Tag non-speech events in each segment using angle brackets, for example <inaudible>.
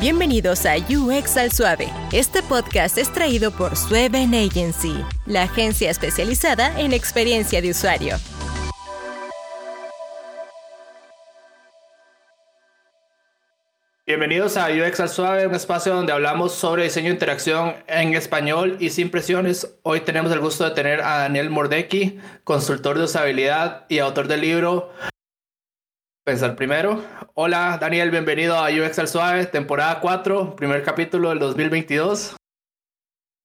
Bienvenidos a UX al Suave. Este podcast es traído por Sueven Agency, la agencia especializada en experiencia de usuario. Bienvenidos a UX al Suave, un espacio donde hablamos sobre diseño de interacción en español y sin presiones. Hoy tenemos el gusto de tener a Daniel Mordecki, consultor de usabilidad y autor del libro Pensar Primero. Hola Daniel, bienvenido a UX al Suave, temporada 4, primer capítulo del 2022.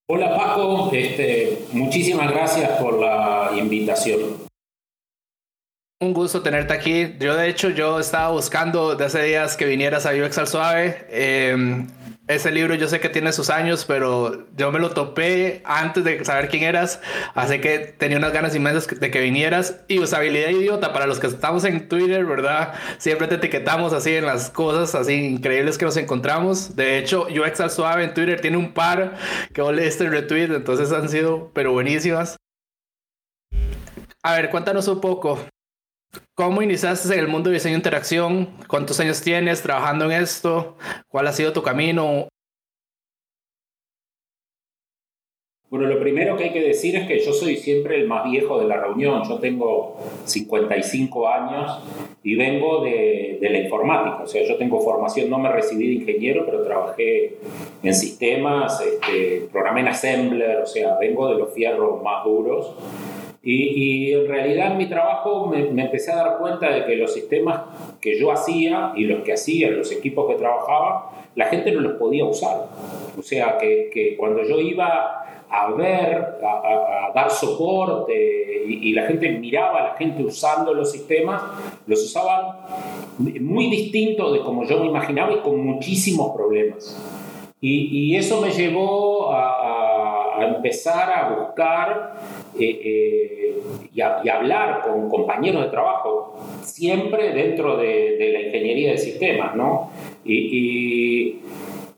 Hola Paco, este, muchísimas gracias por la invitación. Un gusto tenerte aquí. Yo, de hecho, yo estaba buscando de hace días que vinieras a UX al Suave. Eh, ese libro yo sé que tiene sus años, pero yo me lo topé antes de saber quién eras, así que tenía unas ganas inmensas de que vinieras. Y usabilidad idiota, para los que estamos en Twitter, ¿verdad? Siempre te etiquetamos así en las cosas así increíbles que nos encontramos. De hecho, UX al Suave en Twitter tiene un par que vos leíste retweet, entonces han sido, pero buenísimas. A ver, cuéntanos un poco. ¿Cómo iniciaste en el mundo de diseño de interacción? ¿Cuántos años tienes trabajando en esto? ¿Cuál ha sido tu camino? Bueno, lo primero que hay que decir es que yo soy siempre el más viejo de la reunión. Yo tengo 55 años y vengo de, de la informática. O sea, yo tengo formación, no me recibí de ingeniero, pero trabajé en sistemas, este, programé en Assembler, o sea, vengo de los fierros más duros. Y, en realidad en mi trabajo me, empecé a dar cuenta de que los sistemas que yo hacía y los que hacían, los equipos que trabajaba, la gente no los podía usar. O sea, que, que cuando yo iba a ver, a, dar soporte y, la gente miraba a la gente usando los sistemas, los usaban muy distinto de como yo me imaginaba y con muchísimos problemas. Y, y eso me llevó a, a empezar a buscar eh, eh, y, hablar con compañeros de trabajo, siempre dentro de, la ingeniería de sistemas, ¿no? Y,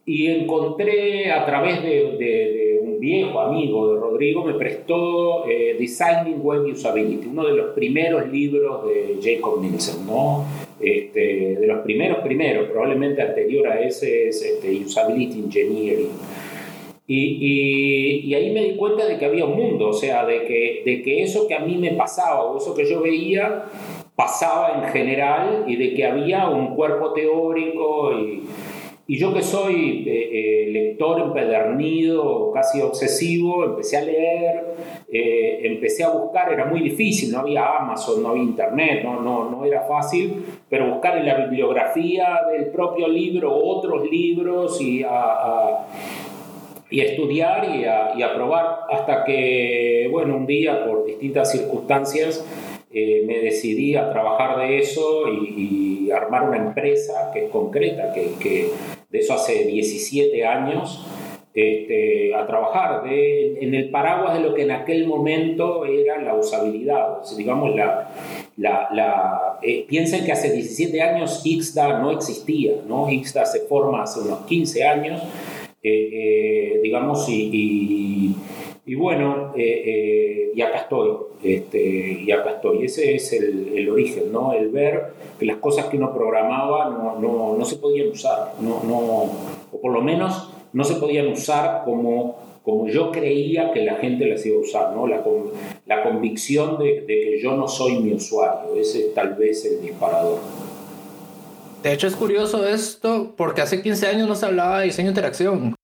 y, encontré a través de, un viejo amigo de Rodrigo, me prestó eh, Designing Web Usability, uno de los primeros libros de Jacob Nielsen, ¿no? Este, de los primeros primeros, probablemente anterior a ese es este, Usability Engineering. Y, y, ahí me di cuenta de que había un mundo, o sea, de que, de que eso que a mí me pasaba o eso que yo veía pasaba en general y de que había un cuerpo teórico y, y yo que soy eh, eh, lector empedernido, casi obsesivo, empecé a leer, eh, empecé a buscar, era muy difícil, no había Amazon, no había Internet, no, no, no era fácil, pero buscar en la bibliografía del propio libro otros libros y a y a estudiar y a, y a, probar hasta que, bueno, un día por distintas circunstancias eh, me decidí a trabajar de eso y, armar una empresa que es concreta, que, que de eso hace 17 años, este, a trabajar de, en el paraguas de lo que en aquel momento era la usabilidad, digamos, la, la, la eh, piensen que hace 17 años Ixda no existía, ¿no? Ixda se forma hace unos 15 años eh, eh, digamos, y, bueno, eh, y acá estoy, este, y acá estoy. Ese es el, el, origen, ¿no? El ver que las cosas que uno programaba no, no, no se podían usar, no, no, o por lo menos no se podían usar como como yo creía que la gente las iba a usar, ¿no? la, la convicción de, de, que yo no soy mi usuario, ese es tal vez el disparador. De hecho, es curioso esto porque hace 15 años no se hablaba de diseño de interacción.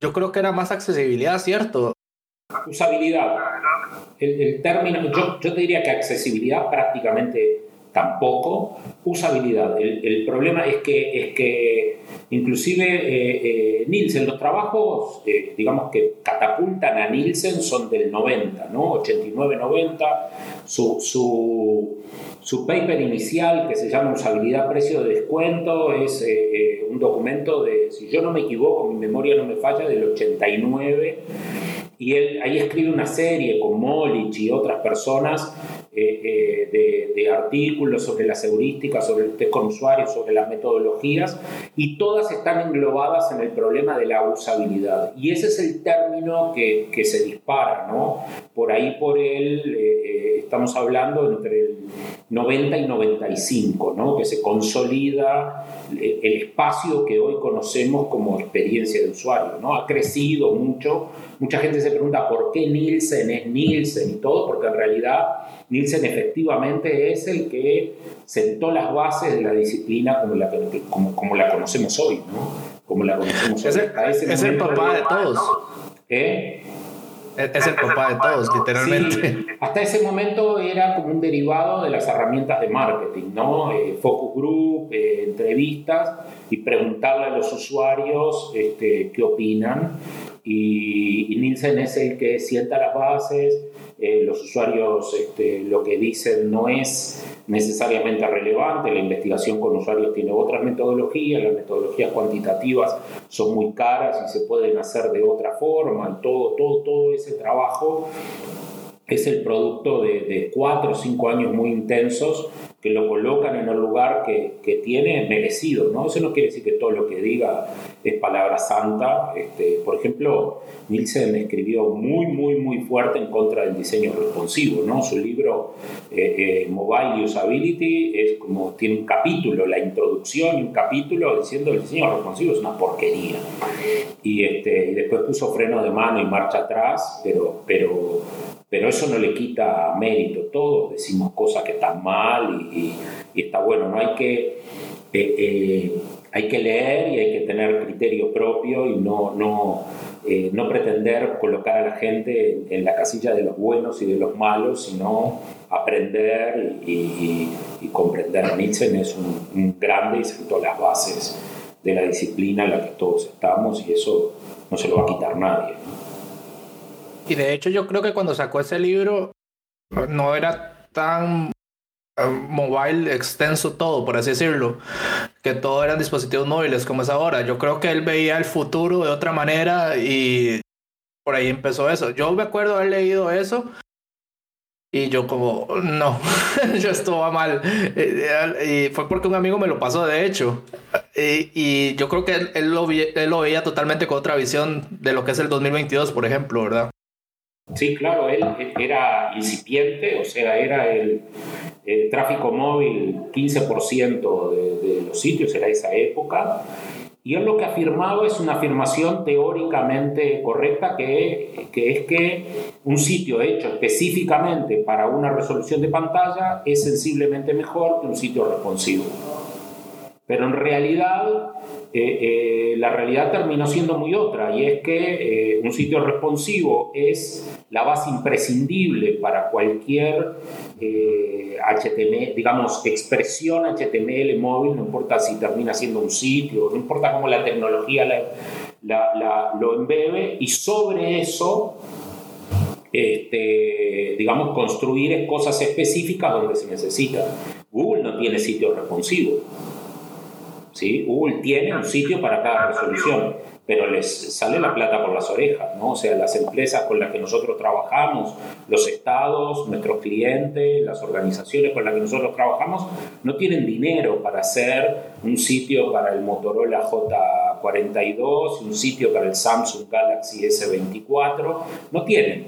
Yo creo que era más accesibilidad, ¿cierto? Usabilidad. El, término, yo, yo te diría que accesibilidad prácticamente tampoco. Usabilidad. El, problema es que, es que inclusive eh, eh, Nielsen, los trabajos, eh, digamos que catapultan a Nielsen son del 90, ¿no? 89-90. Su, su, su, paper inicial, que se llama Usabilidad, Precio de Descuento, es un documento de, si yo no me equivoco, mi memoria no me falla, del 89 y él ahí escribe una serie con Molich y otras personas eh, eh, de, de, artículos sobre las heurísticas, sobre el test con usuarios, sobre las metodologías, y todas están englobadas en el problema de la usabilidad. Y ese es el término que, que se dispara, ¿no? Por ahí, por él, eh, estamos hablando entre el 90 y 95, ¿no? que se consolida el espacio que hoy conocemos como experiencia de usuario. ¿no? Ha crecido mucho. Mucha gente se pregunta por qué Nielsen es Nielsen y todo, porque en realidad Nielsen efectivamente es el que sentó las bases de la disciplina como la, como, como la conocemos hoy. ¿no? Como la conocemos hoy. Es, es el papá de todos. ¿Eh? Es el papá de todos, literalmente. hasta ese momento era como un derivado de las herramientas de marketing, ¿no? Eh, focus group, eh, entrevistas y preguntarle a los usuarios este, qué opinan. Y, y Nielsen es el que sienta las bases, eh, los usuarios este, lo que dicen no es necesariamente relevante, la investigación con usuarios tiene otras metodologías, las metodologías cuantitativas son muy caras y se pueden hacer de otra forma, todo, todo, todo ese trabajo es el producto de, de cuatro o cinco años muy intensos que lo colocan en el lugar que, que, tiene merecido, ¿no? Eso no quiere decir que todo lo que diga es palabra santa. Este, por ejemplo, Nielsen escribió muy, muy, muy fuerte en contra del diseño responsivo, ¿no? Su libro eh, eh, Mobile Usability es como, tiene un capítulo, la introducción y un capítulo diciendo el diseño responsivo es una porquería. Y, este, y después puso freno de mano y marcha atrás, pero, pero pero eso no le quita mérito. Todos decimos cosas que están mal y, está bueno. No hay que, eh, hay que leer y hay que tener criterio propio y no, no, eh, no pretender colocar a la gente en, la casilla de los buenos y de los malos, sino aprender y, comprender. Nietzsche es un, grande y sentó las bases de la disciplina en la que todos estamos y eso no se lo va a quitar nadie. Y de hecho yo creo que cuando sacó ese libro no era tan mobile extenso todo, por así decirlo, que todo eran dispositivos móviles como es ahora. Yo creo que él veía el futuro de otra manera y por ahí empezó eso. Yo me acuerdo haber leído eso y yo como, no, <laughs> yo esto mal. Y fue porque un amigo me lo pasó, de hecho. Y, yo creo que él, él, lo, él lo veía totalmente con otra visión de lo que es el 2022, por ejemplo, ¿verdad? Sí, claro, él era incipiente, o sea, era el, tráfico móvil 15% de, de, los sitios, era esa época. Y él lo que afirmaba es una afirmación teóricamente correcta, que, que es que un sitio hecho específicamente para una resolución de pantalla es sensiblemente mejor que un sitio responsivo. Pero en realidad, eh, eh, la realidad terminó siendo muy otra, y es que eh, un sitio responsivo es la base imprescindible para cualquier HTML, digamos, expresión HTML móvil, no importa si termina siendo un sitio, no importa cómo la tecnología lo embebe, y sobre eso este, digamos, construir cosas específicas donde se necesita. Google no tiene sitio responsivo. Google tiene un sitio para cada resolución, pero les sale la plata por las orejas, ¿no? O sea, las empresas con las que nosotros trabajamos, los estados, nuestros clientes, las organizaciones con las que nosotros trabajamos, no tienen dinero para hacer un sitio para el Motorola J42, un sitio para el Samsung Galaxy S24, no tienen.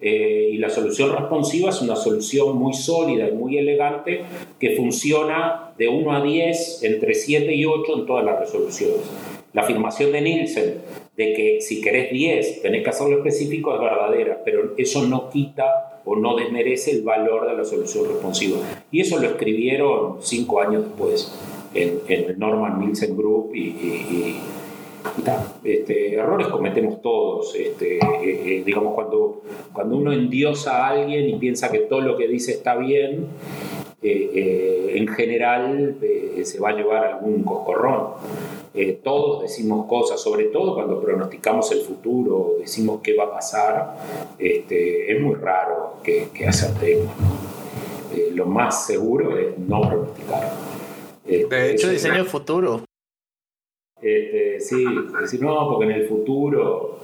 Eh, y la solución responsiva es una solución muy sólida y muy elegante que funciona de 1 a 10, entre 7 y 8 en todas las resoluciones. La afirmación de Nielsen de que si querés 10 tenés que hacerlo específico es verdadera, pero eso no quita o no desmerece el valor de la solución responsiva. Y eso lo escribieron 5 años después en, el Norman Nielsen Group y este, errores cometemos todos. Este, eh, eh, digamos, cuando, cuando uno endiosa a alguien y piensa que todo lo que dice está bien, eh, en general se va a llevar algún cocorrón. todos decimos cosas, sobre todo cuando pronosticamos el futuro, decimos qué va a pasar, este, es muy raro que, que acertemos. lo más seguro es no pronosticar. de hecho, diseño el futuro. Este, sí, decir, no, porque en el futuro,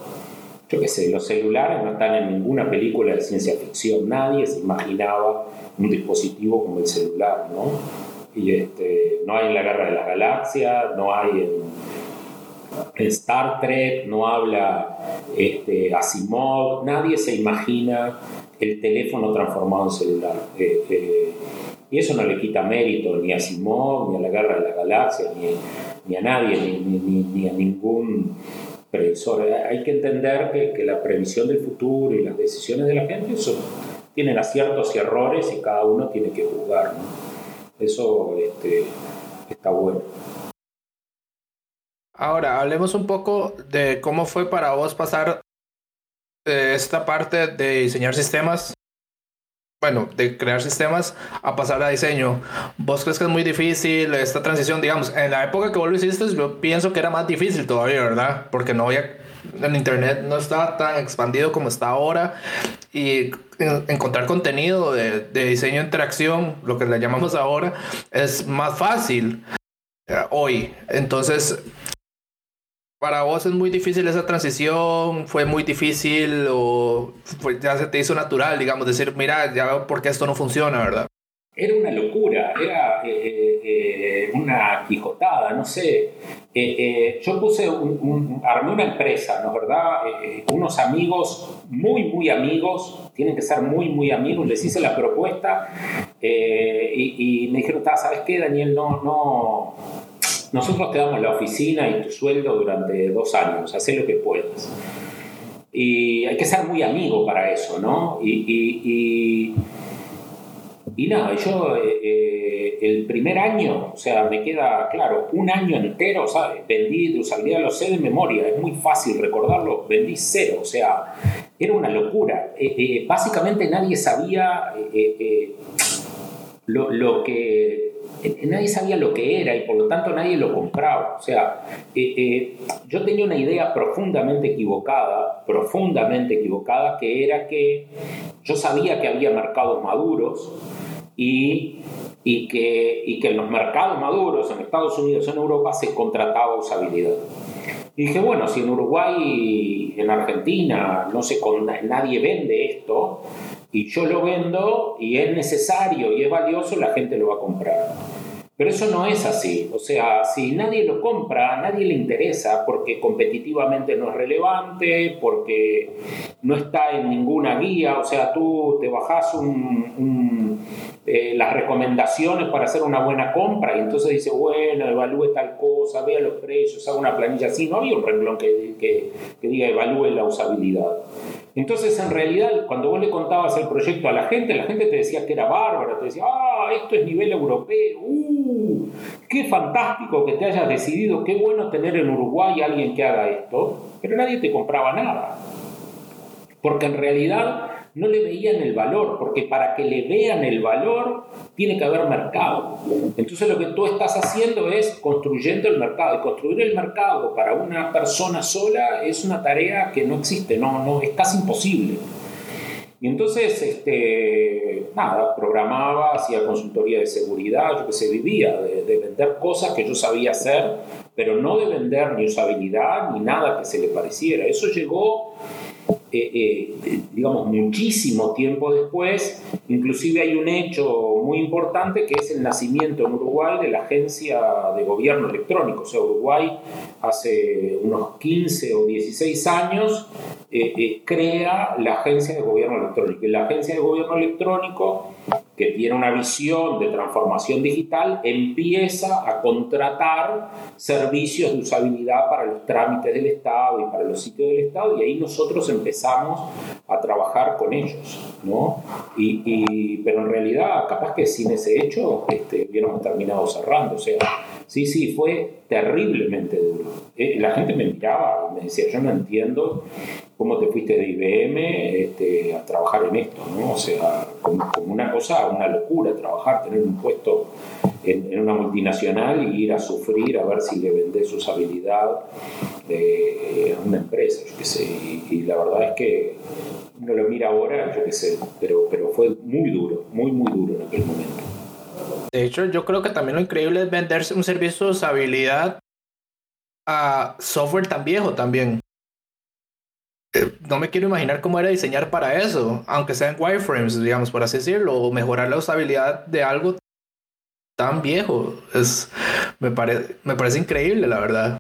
yo qué sé, los celulares no están en ninguna película de ciencia ficción. Nadie se imaginaba un dispositivo como el celular, ¿no? Y este, no hay en la Guerra de las Galaxias, no hay en, Star Trek, no habla este, Asimov, nadie se imagina el teléfono transformado en celular. Eh, eh, Y eso no le quita mérito ni a Simón, ni a la Guerra de las Galaxias, ni, a nadie, ni, a ningún previsor. Hay que entender que, la previsión del futuro y las decisiones de la gente son, tienen aciertos y errores y cada uno tiene que juzgar. Eso este, está bueno. Ahora, hablemos un poco de cómo fue para vos pasar de esta parte de diseñar sistemas, bueno, de crear sistemas a pasar a diseño. ¿Vos crees que es muy difícil esta transición? Digamos, en la época que vos lo hiciste, yo pienso que era más difícil todavía, ¿verdad? Porque no había, el Internet no estaba tan expandido como está ahora y encontrar contenido de, de diseño de interacción, lo que le llamamos ahora, es más fácil eh, hoy. Entonces, para vos es muy difícil esa transición, fue muy difícil o ya se te hizo natural, digamos, decir, mira, ya veo por qué esto no funciona, ¿verdad? Era una locura, era eh, eh, eh, una quijotada, no sé. yo puse, un, armé una empresa, ¿no verdad? unos amigos, muy, muy amigos, tienen que ser muy, muy amigos, les hice la propuesta y, y, me dijeron, ¿sabes qué, Daniel? No, no nosotros te damos la oficina y tu sueldo durante dos años, haz lo que puedas. Y hay que ser muy amigo para eso, ¿no? Y, y, nada, yo eh, eh, el primer año, o sea, me queda claro, un año entero, ¿sabes? Vendí de usabilidad, lo sé de memoria, es muy fácil recordarlo, vendí cero, o sea, era una locura. Eh, básicamente nadie sabía lo, lo que nadie sabía lo que era y por lo tanto nadie lo compraba. O sea, eh, eh, yo tenía una idea profundamente equivocada, profundamente equivocada, que era que yo sabía que había mercados maduros y, y, que, y que en los mercados maduros, en Estados Unidos, en Europa, se contrataba usabilidad. Y dije, bueno, si en Uruguay, en Argentina, no sé, nadie vende esto, y yo lo vendo y es necesario y es valioso, la gente lo va a comprar. Pero eso no es así. O sea, si nadie lo compra, a nadie le interesa porque competitivamente no es relevante, porque no está en ninguna guía. O sea, tú te bajas eh, las recomendaciones para hacer una buena compra y entonces dice, bueno, evalúe tal cosa, vea los precios, haga una planilla así. No había un renglón que, que diga evalúe la usabilidad. Entonces, en realidad, cuando vos le contabas el proyecto a la gente, la gente te decía que era bárbaro, te decía, ah, esto es nivel europeo, uh, qué fantástico que te hayas decidido, qué bueno tener en Uruguay alguien que haga esto, pero nadie te compraba nada. Porque en realidad no le veían el valor, porque para que le vean el valor tiene que haber mercado. Entonces lo que tú estás haciendo es construyendo el mercado. Y construir el mercado para una persona sola es una tarea que no existe, no, no, es casi imposible. Y entonces, este, nada, programaba, hacía consultoría de seguridad, yo que sé, vivía de, de, vender cosas que yo sabía hacer, pero no de vender ni usabilidad ni nada que se le pareciera. Eso llegó eh, eh, digamos, muchísimo tiempo después. Inclusive hay un hecho muy importante que es el nacimiento en Uruguay de la Agencia de Gobierno Electrónico. O sea, Uruguay hace unos 15 o 16 años eh, crea la Agencia de Gobierno Electrónico. Y la Agencia de Gobierno Electrónico que tiene una visión de transformación digital, empieza a contratar servicios de usabilidad para los trámites del Estado y para los sitios del Estado, y ahí nosotros empezamos a trabajar con ellos, ¿no? Y, pero en realidad, capaz que sin ese hecho este, hubiéramos terminado cerrando, o sea, sí, sí, fue terriblemente duro. Eh, la gente me miraba y me decía, yo no entiendo cómo te fuiste de IBM este, a trabajar en esto, ¿no? O sea, como, una cosa, una locura trabajar, tener un puesto en, una multinacional y ir a sufrir a ver si le vendes usabilidad eh, a una empresa, yo qué sé. Y, la verdad es que uno lo mira ahora, yo qué sé, pero, pero fue muy duro, muy, muy duro en aquel momento. De hecho, yo creo que también lo increíble es venderse un servicio de usabilidad a software tan viejo también. Eh, no me quiero imaginar cómo era diseñar para eso, aunque sea en wireframes, digamos, por así decirlo, o mejorar la usabilidad de algo tan viejo. Es, me, me parece increíble, la verdad.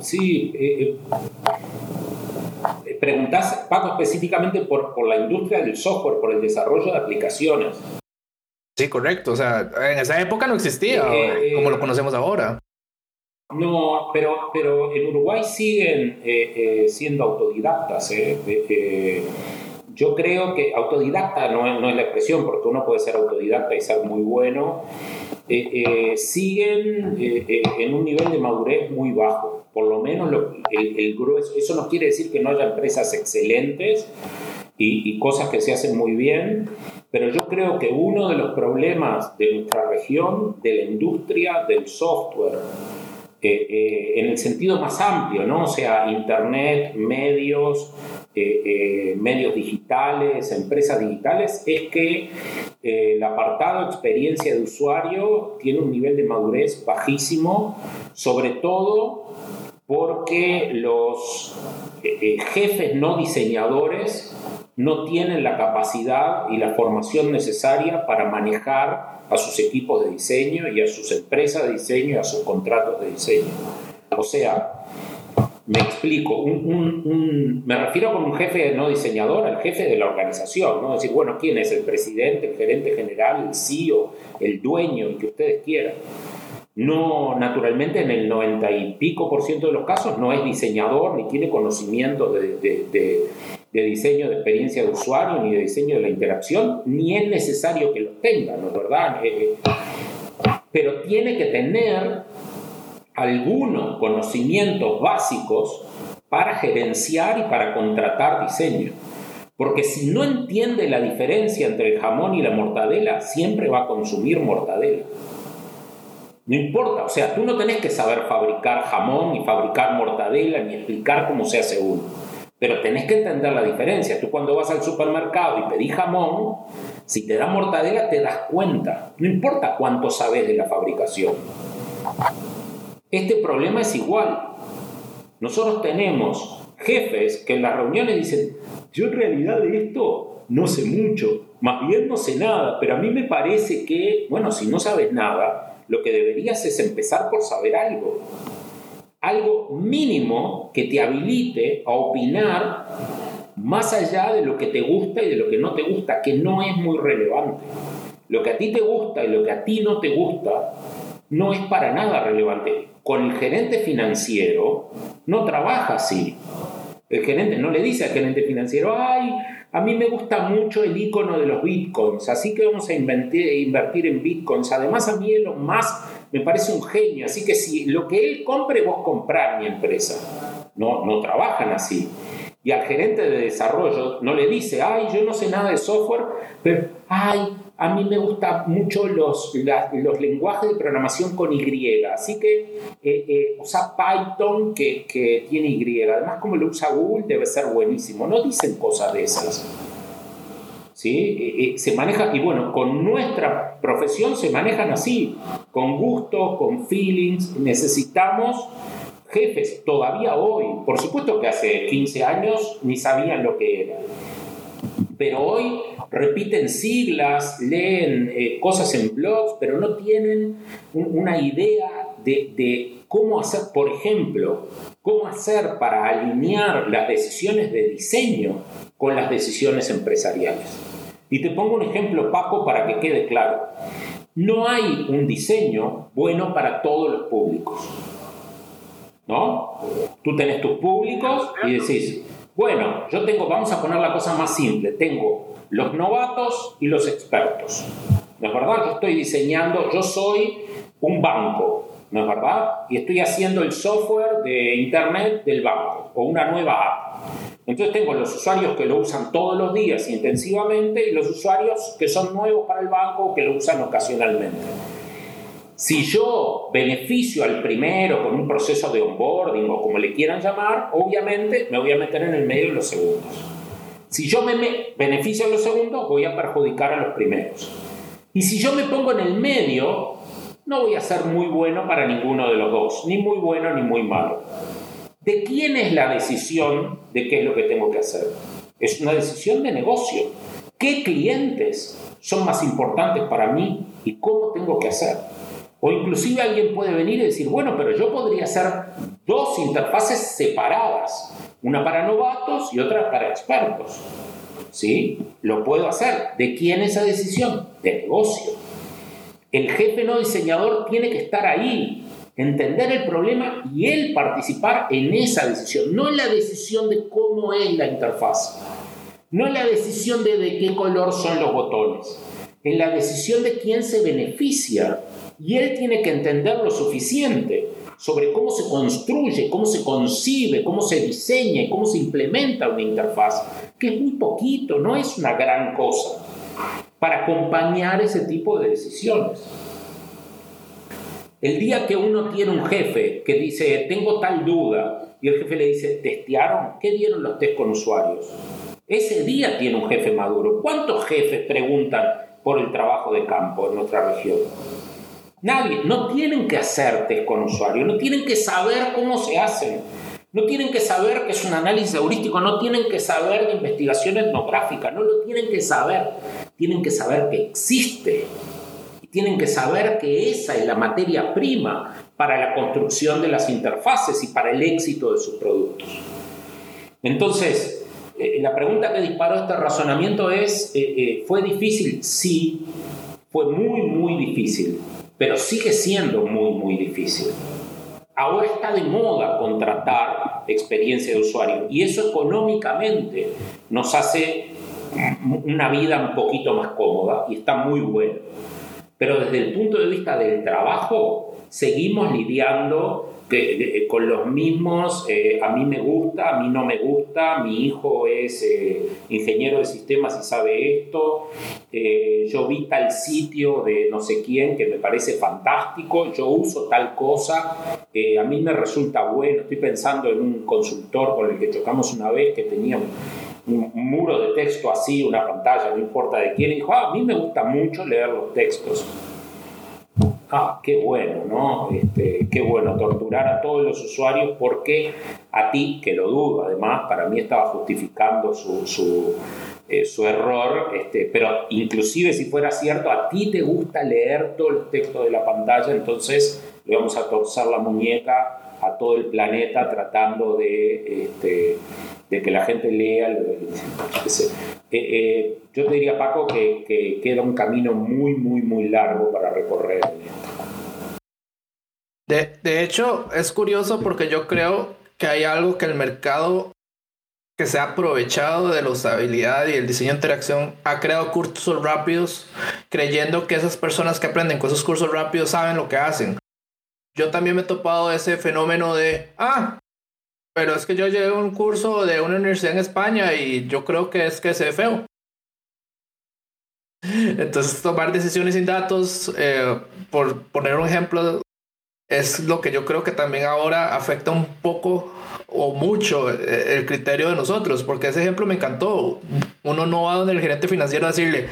Sí, eh, eh, preguntás, Paco, específicamente por, por la industria del software, por el desarrollo de aplicaciones. Sí, correcto. O sea, en esa época no existía eh, como lo conocemos ahora. No, pero, pero en Uruguay siguen siendo autodidactas. yo creo que autodidacta no es, no es, la expresión, porque uno puede ser autodidacta y ser muy bueno. siguen en un nivel de madurez muy bajo por lo menos el, grueso. Eso no quiere decir que no haya empresas excelentes y, cosas que se hacen muy bien, pero yo creo que uno de los problemas de nuestra región, de la industria del software, eh, eh, en el sentido más amplio, ¿no? O sea, Internet, medios, eh, medios digitales, empresas digitales, es que el apartado experiencia de usuario tiene un nivel de madurez bajísimo, sobre todo porque los jefes no diseñadores no tienen la capacidad y la formación necesaria para manejar a sus equipos de diseño y a sus empresas de diseño y a sus contratos de diseño. O sea, me explico, me refiero con un jefe no diseñador al jefe de la organización, ¿no? decir, bueno, ¿quién es el presidente, el gerente general, el CEO, el dueño, el que ustedes quieran? no, naturalmente en el 90 y pico por ciento de los casos no es diseñador ni tiene conocimiento de, diseño de experiencia de usuario ni de diseño de la interacción, ni es necesario que lo tenga, ¿no es verdad? Eh, pero tiene que tener algunos conocimientos básicos para gerenciar y para contratar diseño. Porque si no entiende la diferencia entre el jamón y la mortadela, siempre va a consumir mortadela. No importa, o sea, tú no tenés que saber fabricar jamón, ni fabricar mortadela, ni explicar cómo se hace uno. Pero tenés que entender la diferencia. Tú cuando vas al supermercado y pedís jamón, si te da mortadela te das cuenta. No importa cuánto sabes de la fabricación. Este problema es igual. Nosotros tenemos jefes que en las reuniones dicen, yo en realidad de esto no sé mucho, más bien no sé nada, pero a mí me parece que, bueno, si no sabes nada, lo que deberías es empezar por saber algo. Algo mínimo que te habilite a opinar más allá de lo que te gusta y de lo que no te gusta, que no es muy relevante. Lo que a ti te gusta y lo que a ti no te gusta no es para nada relevante. Con el gerente financiero no trabaja así. El gerente no le dice al gerente financiero, ay, a mí me gusta mucho el icono de los bitcoins, así que vamos a invertir, en bitcoins. Además, a mí lo más me parece un genio, así que si lo que él compre, vos comprar mi empresa. No, no trabajan así. Y al gerente de desarrollo no le dice, ay, yo no sé nada de software, pero, ay, a mí me gustan mucho los, los lenguajes de programación con Y, así que eh, eh, usa Python que, que, tiene Y. Además, como lo usa Google, debe ser buenísimo. No dicen cosas de esas. ¿Sí? Eh, se maneja, y bueno, con nuestra profesión se manejan así, con gusto, con feelings. Necesitamos jefes todavía hoy. Por supuesto que hace 15 años ni sabían lo que era. Pero hoy repiten siglas, leen eh, cosas en blogs, pero no tienen una idea de, cómo hacer, por ejemplo, cómo hacer para alinear las decisiones de diseño con las decisiones empresariales. Y te pongo un ejemplo, Paco, para que quede claro. No hay un diseño bueno para todos los públicos. ¿No? Tú tenés tus públicos y decís, bueno, yo tengo, vamos a poner la cosa más simple, tengo los novatos y los expertos. ¿No es verdad? Yo estoy diseñando, yo soy un banco, ¿no es verdad? Y estoy haciendo el software de Internet del banco o una nueva app. Entonces tengo los usuarios que lo usan todos los días intensivamente y los usuarios que son nuevos para el banco o que lo usan ocasionalmente. Si yo beneficio al primero con un proceso de onboarding o como le quieran llamar, obviamente me voy a meter en el medio de los segundos. Si yo me beneficio a los segundos, voy a perjudicar a los primeros. Y si yo me pongo en el medio, no voy a ser muy bueno para ninguno de los dos, ni muy bueno ni muy malo. ¿De quién es la decisión de qué es lo que tengo que hacer? Es una decisión de negocio. ¿Qué clientes son más importantes para mí y cómo tengo que hacer? O inclusive alguien puede venir y decir, bueno, pero yo podría hacer dos interfaces separadas, una para novatos y otra para expertos. ¿Sí? Lo puedo hacer. ¿De quién esa decisión? De negocio. El jefe no diseñador tiene que estar ahí, entender el problema y él participar en esa decisión, no en la decisión de cómo es la interfaz, no en la decisión de, de qué color son los botones, en la decisión de quién se beneficia. Y él tiene que entender lo suficiente sobre cómo se construye, cómo se concibe, cómo se diseña y cómo se implementa una interfaz, que es muy poquito, no es una gran cosa, para acompañar ese tipo de decisiones. El día que uno tiene un jefe que dice, tengo tal duda, y el jefe le dice, ¿testearon? ¿Qué dieron los test con usuarios? Ese día tiene un jefe maduro. ¿Cuántos jefes preguntan por el trabajo de campo en nuestra región? Nadie. No tienen que hacer test con usuarios, no tienen que saber cómo se hacen. No tienen que saber que es un análisis heurístico, no tienen que saber de investigación etnográfica, no lo tienen que saber. Tienen que saber que existe tienen que saber que esa es la materia prima para la construcción de las interfaces y para el éxito de sus productos. Entonces, eh, la pregunta que disparó este razonamiento es, eh, eh, ¿fue difícil? Sí, fue muy, muy difícil, pero sigue siendo muy, muy difícil. Ahora está de moda contratar experiencia de usuario y eso económicamente nos hace una vida un poquito más cómoda y está muy bueno. Pero desde el punto de vista del trabajo, seguimos lidiando con los mismos, eh, a mí me gusta, a mí no me gusta, mi hijo es eh, ingeniero de sistemas y sabe esto, eh, yo vi tal sitio de no sé quién que me parece fantástico, yo uso tal cosa, a mí me resulta bueno, estoy pensando en un consultor con el que chocamos una vez que tenía un, muro de texto así, una pantalla, no importa de quién, y dijo, ah, a mí me gusta mucho leer los textos. Ah, qué bueno, ¿no? Este, qué bueno torturar a todos los usuarios porque a ti, que lo dudo, además, para mí estaba justificando su, su, eh, su error, este, pero inclusive si fuera cierto, a ti te gusta leer todo el texto de la pantalla, entonces le vamos a torcer la muñeca a todo el planeta tratando de... Este, de que la gente lea. Eh, eh, yo te diría, Paco, que, queda un camino muy, muy, muy largo para recorrer. De, de hecho, es curioso porque yo creo que hay algo que el mercado que se ha aprovechado de la usabilidad y el diseño de interacción ha creado cursos rápidos creyendo que esas personas que aprenden con esos cursos rápidos saben lo que hacen. Yo también me he topado ese fenómeno de, ah, pero es que yo llevé un curso de una universidad en España y yo creo que es que se ve feo. Entonces, tomar decisiones sin datos, eh, por poner un ejemplo, es lo que yo creo que también ahora afecta un poco o mucho eh, el criterio de nosotros, porque ese ejemplo me encantó. Uno no va donde el gerente financiero a decirle,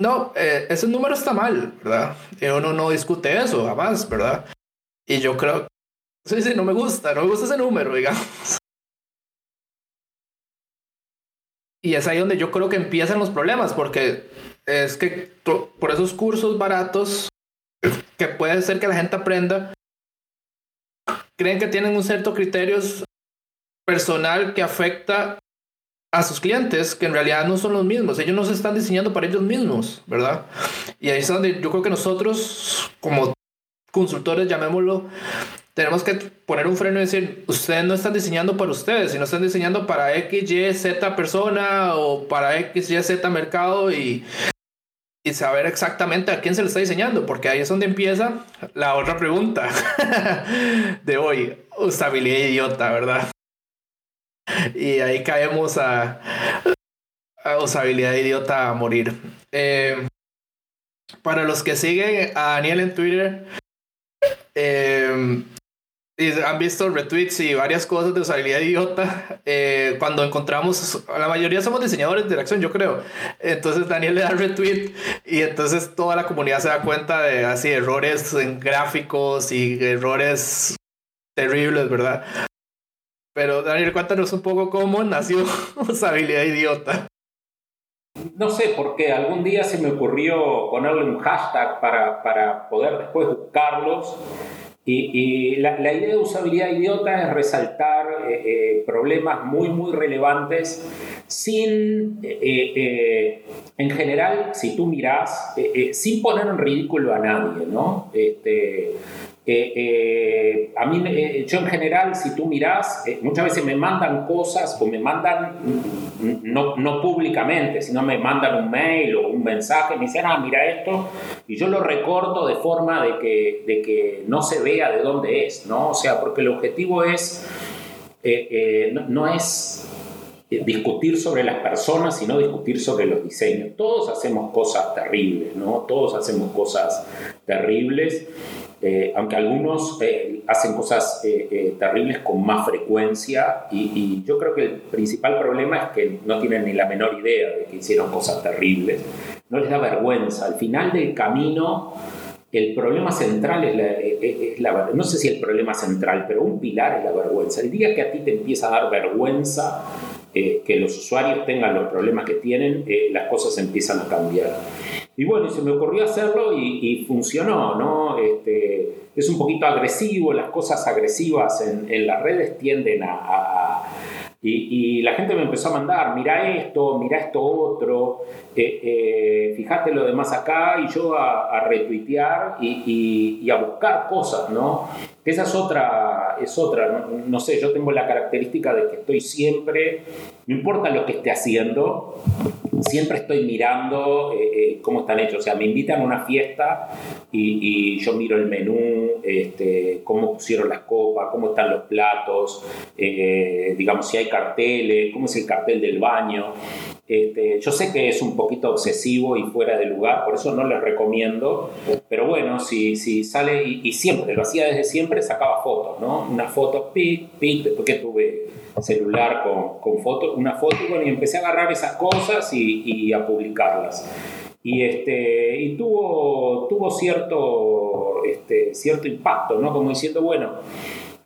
no, eh, ese número está mal, ¿verdad? Y uno no discute eso jamás, ¿verdad? Y yo creo Sí, sí, no me gusta, no me gusta ese número, digamos. Y es ahí donde yo creo que empiezan los problemas, porque es que por esos cursos baratos que puede ser que la gente aprenda, creen que tienen un cierto criterio personal que afecta a sus clientes, que en realidad no son los mismos. Ellos no se están diseñando para ellos mismos, ¿verdad? Y ahí es donde yo creo que nosotros, como consultores, llamémoslo, tenemos que poner un freno y decir, ustedes no están diseñando para ustedes, sino están diseñando para X, Y, Z persona o para X, Y, Z mercado y, y saber exactamente a quién se le está diseñando, porque ahí es donde empieza la otra pregunta <laughs> de hoy, usabilidad idiota, ¿verdad? Y ahí caemos a, a usabilidad idiota a morir. Eh, para los que siguen a Daniel en Twitter, eh, y han visto retweets y varias cosas de usabilidad idiota. Eh, cuando encontramos, la mayoría somos diseñadores de acción, yo creo. Entonces Daniel le da retweet y entonces toda la comunidad se da cuenta de así errores en gráficos y errores terribles, ¿verdad? Pero Daniel, cuéntanos un poco cómo nació <laughs> usabilidad idiota. No sé, porque algún día se me ocurrió ponerle un hashtag para, para poder después buscarlos Y, la, idea de usabilidad idiota es resaltar eh, eh, problemas muy, muy relevantes sin, eh, en general, si tú miras, sin poner en ridículo a nadie, ¿no? Este, eh, eh, a mí, eh, yo en general, si tú miras, muchas veces me mandan cosas o me mandan, no, no, públicamente, sino me mandan un mail o un mensaje, me dicen, ah, mira esto, y yo lo recorto de forma de que, de que no se vea de dónde es, ¿no? O sea, porque el objetivo es, no es discutir sobre las personas, sino discutir sobre los diseños. Todos hacemos cosas terribles, ¿no? Todos hacemos cosas terribles. Eh, aunque algunos eh, hacen cosas eh, terribles con más frecuencia y, yo creo que el principal problema es que no tienen ni la menor idea de que hicieron cosas terribles, no les da vergüenza. Al final del camino, el problema central es la, es la, no sé si el problema central, pero un pilar es la vergüenza. El día que a ti te empieza a dar vergüenza que los usuarios tengan los problemas que tienen, las cosas empiezan a cambiar. Y bueno, se me ocurrió hacerlo y, funcionó, ¿no? Este, es un poquito agresivo, las cosas agresivas en, en las redes tienden a... y, la gente me empezó a mandar, mira esto, mira esto otro, eh, eh, fíjate lo demás acá, y yo a, retuitear y, y, a buscar cosas, ¿no? Esa es otra, es otra ¿no? sé, yo tengo la característica de que estoy siempre, no importa lo que esté haciendo, siempre estoy mirando eh, eh, cómo están hechos. O sea, me invitan a una fiesta y, yo miro el menú, este, cómo pusieron las copas, cómo están los platos, eh, digamos, si hay carteles, cómo es el cartel del baño. Este, yo sé que es un poquito obsesivo y fuera de lugar, por eso no les recomiendo, pero bueno, si, si sale, y, siempre, lo hacía desde siempre, sacaba fotos, ¿no? Una foto, pic, pic, después que tuve celular con, con fotos, una foto, y bueno, y empecé a agarrar esas cosas y, y a publicarlas. Y, este, y tuvo, tuvo cierto, este, cierto impacto, ¿no? Como diciendo, bueno,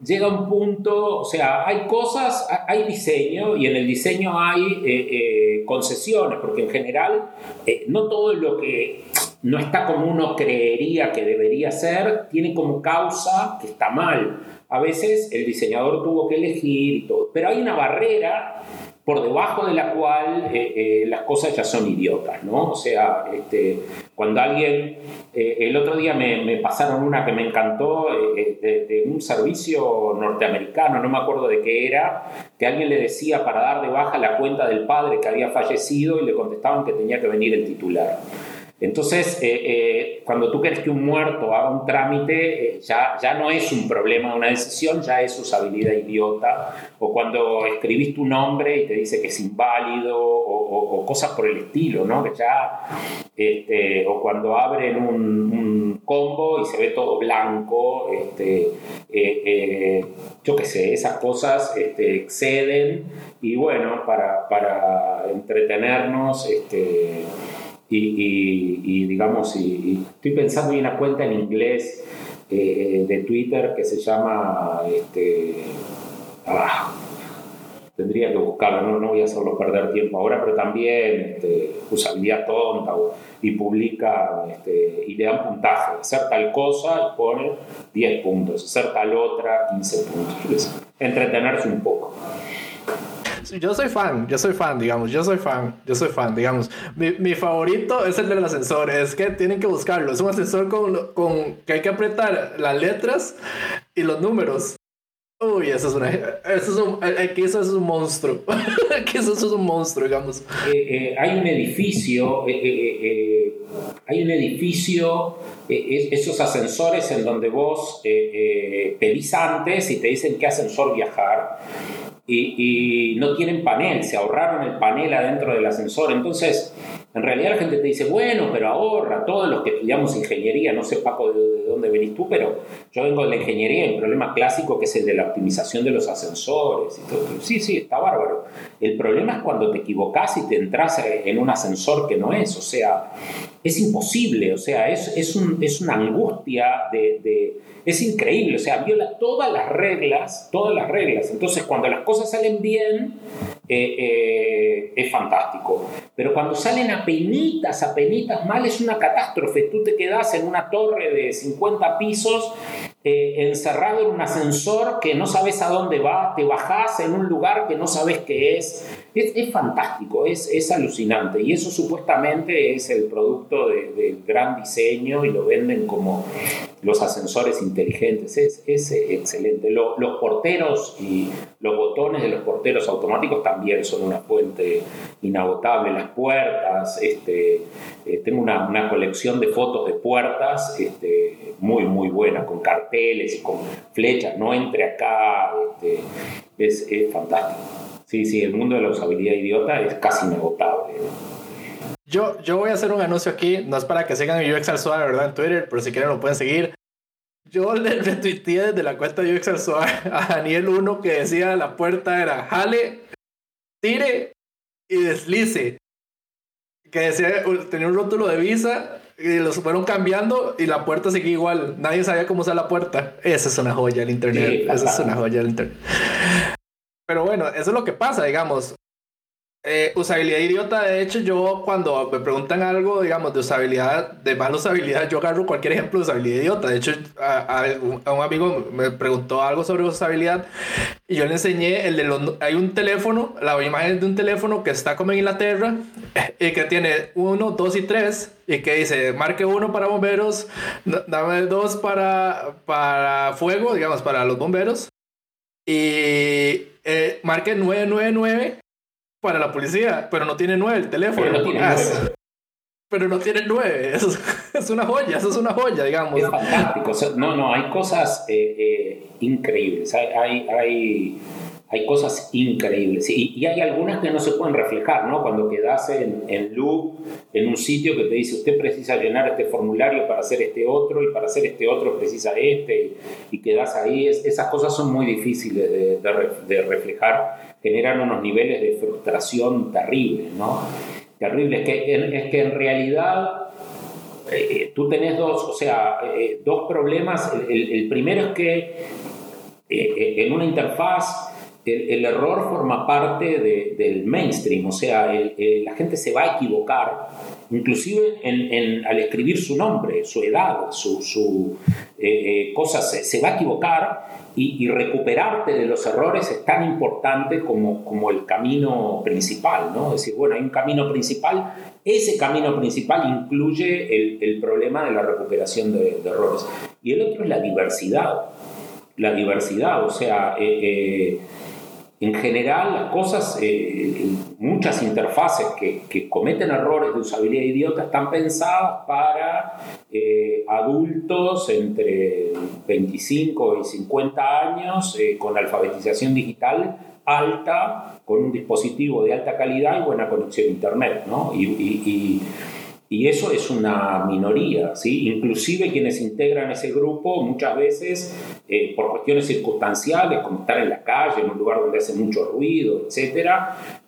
llega un punto, o sea, hay cosas, hay diseño y en el diseño hay eh, eh, concesiones, porque en general eh, no todo lo que no está como uno creería que debería ser, tiene como causa que está mal. A veces el diseñador tuvo que elegir y todo, pero hay una barrera por debajo de la cual las cosas ya son idiotas, ¿no? O sea, este, cuando alguien, eh, el otro día me, pasaron una que me encantó de, un servicio norteamericano, no me acuerdo de qué era, que alguien le decía para dar de baja la cuenta del padre que había fallecido y le contestaban que tenía que venir el titular. Entonces, eh, eh, cuando tú quieres que un muerto haga un trámite, eh, ya, ya no es un problema, una decisión, ya es usabilidad idiota. O cuando escribís tu nombre y te dice que es inválido, o, cosas por el estilo, ¿no? Que ya, este, o cuando abren un, combo y se ve todo blanco, este, yo qué sé, esas cosas este, exceden. Y bueno, para, para entretenernos, este, y, digamos, y, estoy pensando en una cuenta en inglés eh, de Twitter que se llama, este, ah, tendría que buscarlo, no, voy a hacerlo perder tiempo ahora, pero también este, usabilidad tonta y publica este, y le dan puntaje, hacer tal cosa y pone 10 puntos, hacer tal otra 15 puntos, entretenerse un poco yo soy fan, yo soy fan, digamos, yo soy fan, yo soy fan, digamos. Mi, mi favorito es el del ascensor, es que tienen que buscarlo. Es un ascensor con, con que hay que apretar las letras y los números. Uy, eso es una. Eso es un, aquí eso es un monstruo. <laughs> aquí eso es un monstruo, digamos. Eh, eh, hay un edificio. Eh, hay un edificio. esos ascensores en donde vos pedís antes y te dicen qué ascensor viajar y, no tienen panel, se ahorraron el panel adentro del ascensor. Entonces, en realidad la gente te dice, bueno, pero ahorra, todos los que estudiamos ingeniería, no sé Paco de, dónde venís tú, pero yo vengo de la ingeniería, el problema clásico que es el de la optimización de los ascensores. Y todo. Sí, sí, está bárbaro. El problema es cuando te equivocas y te entras en un ascensor que no es, o sea, es imposible, o sea, es, es, un, es una angustia de es increíble, o sea, viola todas las reglas, todas las reglas. Entonces, cuando las cosas salen bien, eh, eh, es fantástico. Pero cuando salen a penitas, a penitas mal, es una catástrofe. Tú te quedas en una torre de 50 pisos eh, encerrado en un ascensor que no sabes a dónde va, te bajás en un lugar que no sabes qué es. Es, fantástico, es, es, alucinante. Y eso supuestamente es el producto del gran diseño y lo venden como los ascensores inteligentes. Es, excelente. los porteros y los botones de los porteros automáticos también son una fuente inagotable. Las puertas, este, eh, tengo una, una, colección de fotos de puertas este, muy, muy buena, con carteles y con flechas. No entre acá, este, es, es fantástico. Sí, sí, el mundo de la usabilidad idiota es casi inagotable. Yo, yo voy a hacer un anuncio aquí, no es para que sigan mi UX al suave, ¿verdad? En Twitter, pero si quieren lo pueden seguir. Yo le <laughs> retuiteé desde la cuenta de UX al suave a Daniel 1 que decía la puerta era jale, tire y deslice. Que decía, tenía un rótulo de visa y los fueron cambiando y la puerta seguía igual. Nadie sabía cómo usar la puerta. Esa es una joya del internet. Esa es una joya del internet. Pero bueno, eso es lo que pasa, digamos. Eh, usabilidad idiota, de hecho, yo cuando me preguntan algo, digamos, de usabilidad, de mala usabilidad, yo agarro cualquier ejemplo de usabilidad idiota. De hecho, a, un amigo me preguntó algo sobre usabilidad y yo le enseñé el de los. Hay un teléfono, la imagen de un teléfono que está como en Inglaterra y que tiene uno, dos y tres y que dice marque uno para bomberos, dame dos para, para fuego, digamos, para los bomberos y eh, marque 999 para la policía, pero no tiene 9 el teléfono. Pero no tiene, pero no tiene 9. <laughs> Eso es una joya, eso es una joya, digamos. Es fantástico. no, no, hay cosas eh, eh, increíbles. Hay, hay, hay hay cosas increíbles. Y, y, hay algunas que no se pueden reflejar, ¿no? Cuando quedas en, en loop, en un sitio que te dice, usted precisa llenar este formulario para hacer este otro, y para hacer este otro precisa este, y, quedas ahí. esas cosas son muy difíciles de, de, reflejar, generan unos niveles de frustración terribles, ¿no? Terribles, que es que en realidad eh, tú tenés dos, o sea, eh, dos problemas. El, primero es que eh, en una interfaz el, error forma parte del mainstream, o sea, la gente se va a equivocar, inclusive al escribir su nombre, su edad, su, su eh, eh, cosas, se, va a equivocar y, recuperarte de los errores es tan importante como, como el camino principal, ¿no? Es decir, bueno, hay un camino principal, ese camino principal incluye el, problema de la recuperación de, errores. Y el otro es la diversidad, la diversidad, o sea, eh, en general, las cosas, eh, muchas interfaces que, cometen errores de usabilidad idiota están pensadas para eh, adultos entre 25 y 50 años eh, con alfabetización digital alta, con un dispositivo de alta calidad y buena conexión a Internet. ¿no? Eso es una minoría, ¿sí? Inclusive quienes integran ese grupo muchas veces eh, por cuestiones circunstanciales, como estar en la calle, en un lugar donde hace mucho ruido, etc.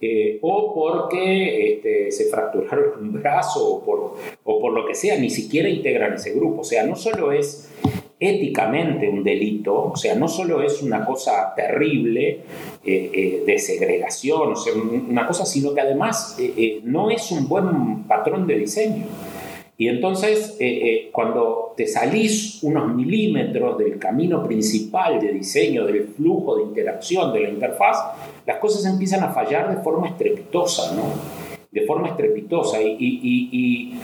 Eh, o porque este, se fracturaron un brazo o por, o por lo que sea, ni siquiera integran ese grupo. O sea, no solo es éticamente un delito, o sea, no solo es una cosa terrible eh, eh, de segregación, o sea, una cosa, sino que además eh, no es un buen patrón de diseño. Y entonces, cuando te salís unos milímetros del camino principal de diseño, del flujo de interacción de la interfaz, las cosas empiezan a fallar de forma estrepitosa, ¿no? De forma estrepitosa. Y, y, y,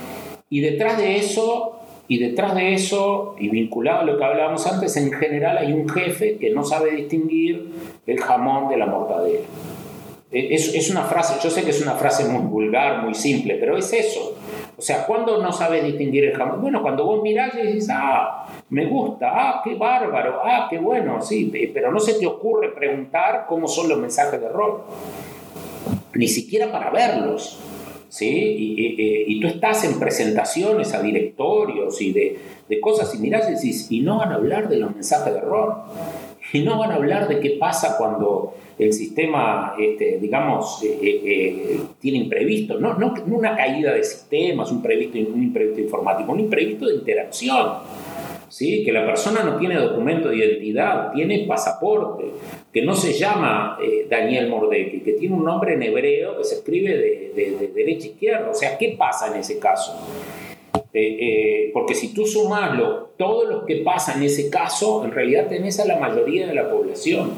y detrás de eso y detrás de eso, y vinculado a lo que hablábamos antes, en general hay un jefe que no sabe distinguir el jamón de la mortadela. E, es, es, una frase, yo sé que es una frase muy vulgar, muy simple, pero es eso. O sea, ¿cuándo no sabes distinguir el jamón? Bueno, cuando vos mirás y dices, ah, me gusta, ah, qué bárbaro, ah, qué bueno, sí, pero no se te ocurre preguntar cómo son los mensajes de error. Ni siquiera para verlos. ¿Sí? Y, tú estás en presentaciones a directorios y de, cosas y mirás y decís, y no van a hablar de los mensajes de error, y no van a hablar de qué pasa cuando el sistema, este, digamos, eh, eh, eh, tiene imprevisto, no, no, una caída de sistemas, un, imprevisto, un imprevisto informático, un imprevisto de interacción. ¿Sí? que la persona no tiene documento de identidad, tiene pasaporte, que no se llama eh, Daniel Mordecki, que tiene un nombre en hebreo que se escribe de, derecha a izquierda. O sea, ¿qué pasa en ese caso? Eh, eh, porque si tú sumas lo, todo lo que pasa en ese caso, en realidad tenés a la mayoría de la población,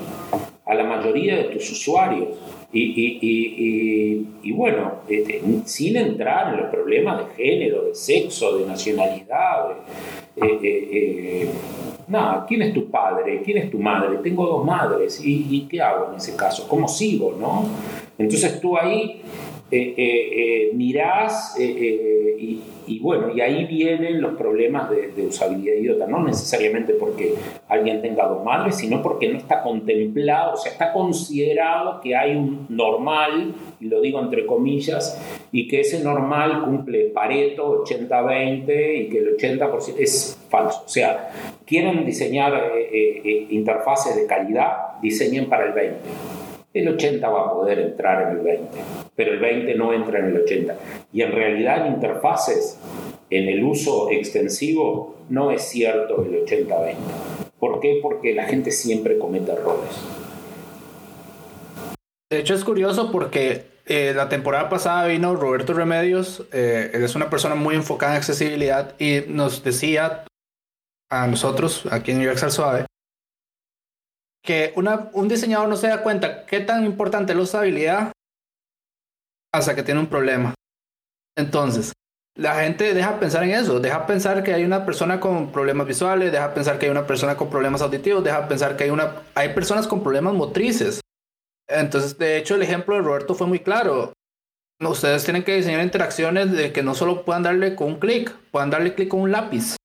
a la mayoría de tus usuarios. Y, bueno, este, sin entrar en los problemas de género, de sexo, de nacionalidad, eh, nada, ¿quién es tu padre? ¿Quién es tu madre? Tengo dos madres, ¿y, qué hago en ese caso? ¿Cómo sigo? ¿no? Entonces tú ahí eh, eh, mirás y y bueno, y ahí vienen los problemas de, usabilidad idiota, no necesariamente porque alguien tenga dos madres, sino porque no está contemplado, o sea, está considerado que hay un normal, y lo digo entre comillas, y que ese normal cumple Pareto 80-20 y que el 80% es falso. O sea, quieren diseñar eh, eh, eh, interfaces de calidad, diseñen para el 20 el 80 va a poder entrar en el 20, pero el 20 no entra en el 80. Y en realidad en interfaces, en el uso extensivo, no es cierto el 80-20. ¿Por qué? Porque la gente siempre comete errores. De hecho es curioso porque eh, la temporada pasada vino Roberto Remedios, eh, él es una persona muy enfocada en accesibilidad y nos decía a nosotros aquí en UX al Suave que un diseñador no se da cuenta qué tan importante es la usabilidad hasta que tiene un problema. Entonces, la gente deja pensar en eso, deja pensar que hay una persona con problemas visuales, deja pensar que hay una persona con problemas auditivos, deja pensar que hay, una, hay personas con problemas motrices. Entonces, de hecho, el ejemplo de Roberto fue muy claro. Ustedes tienen que diseñar interacciones de que no solo puedan darle con un clic, puedan darle clic con un lápiz.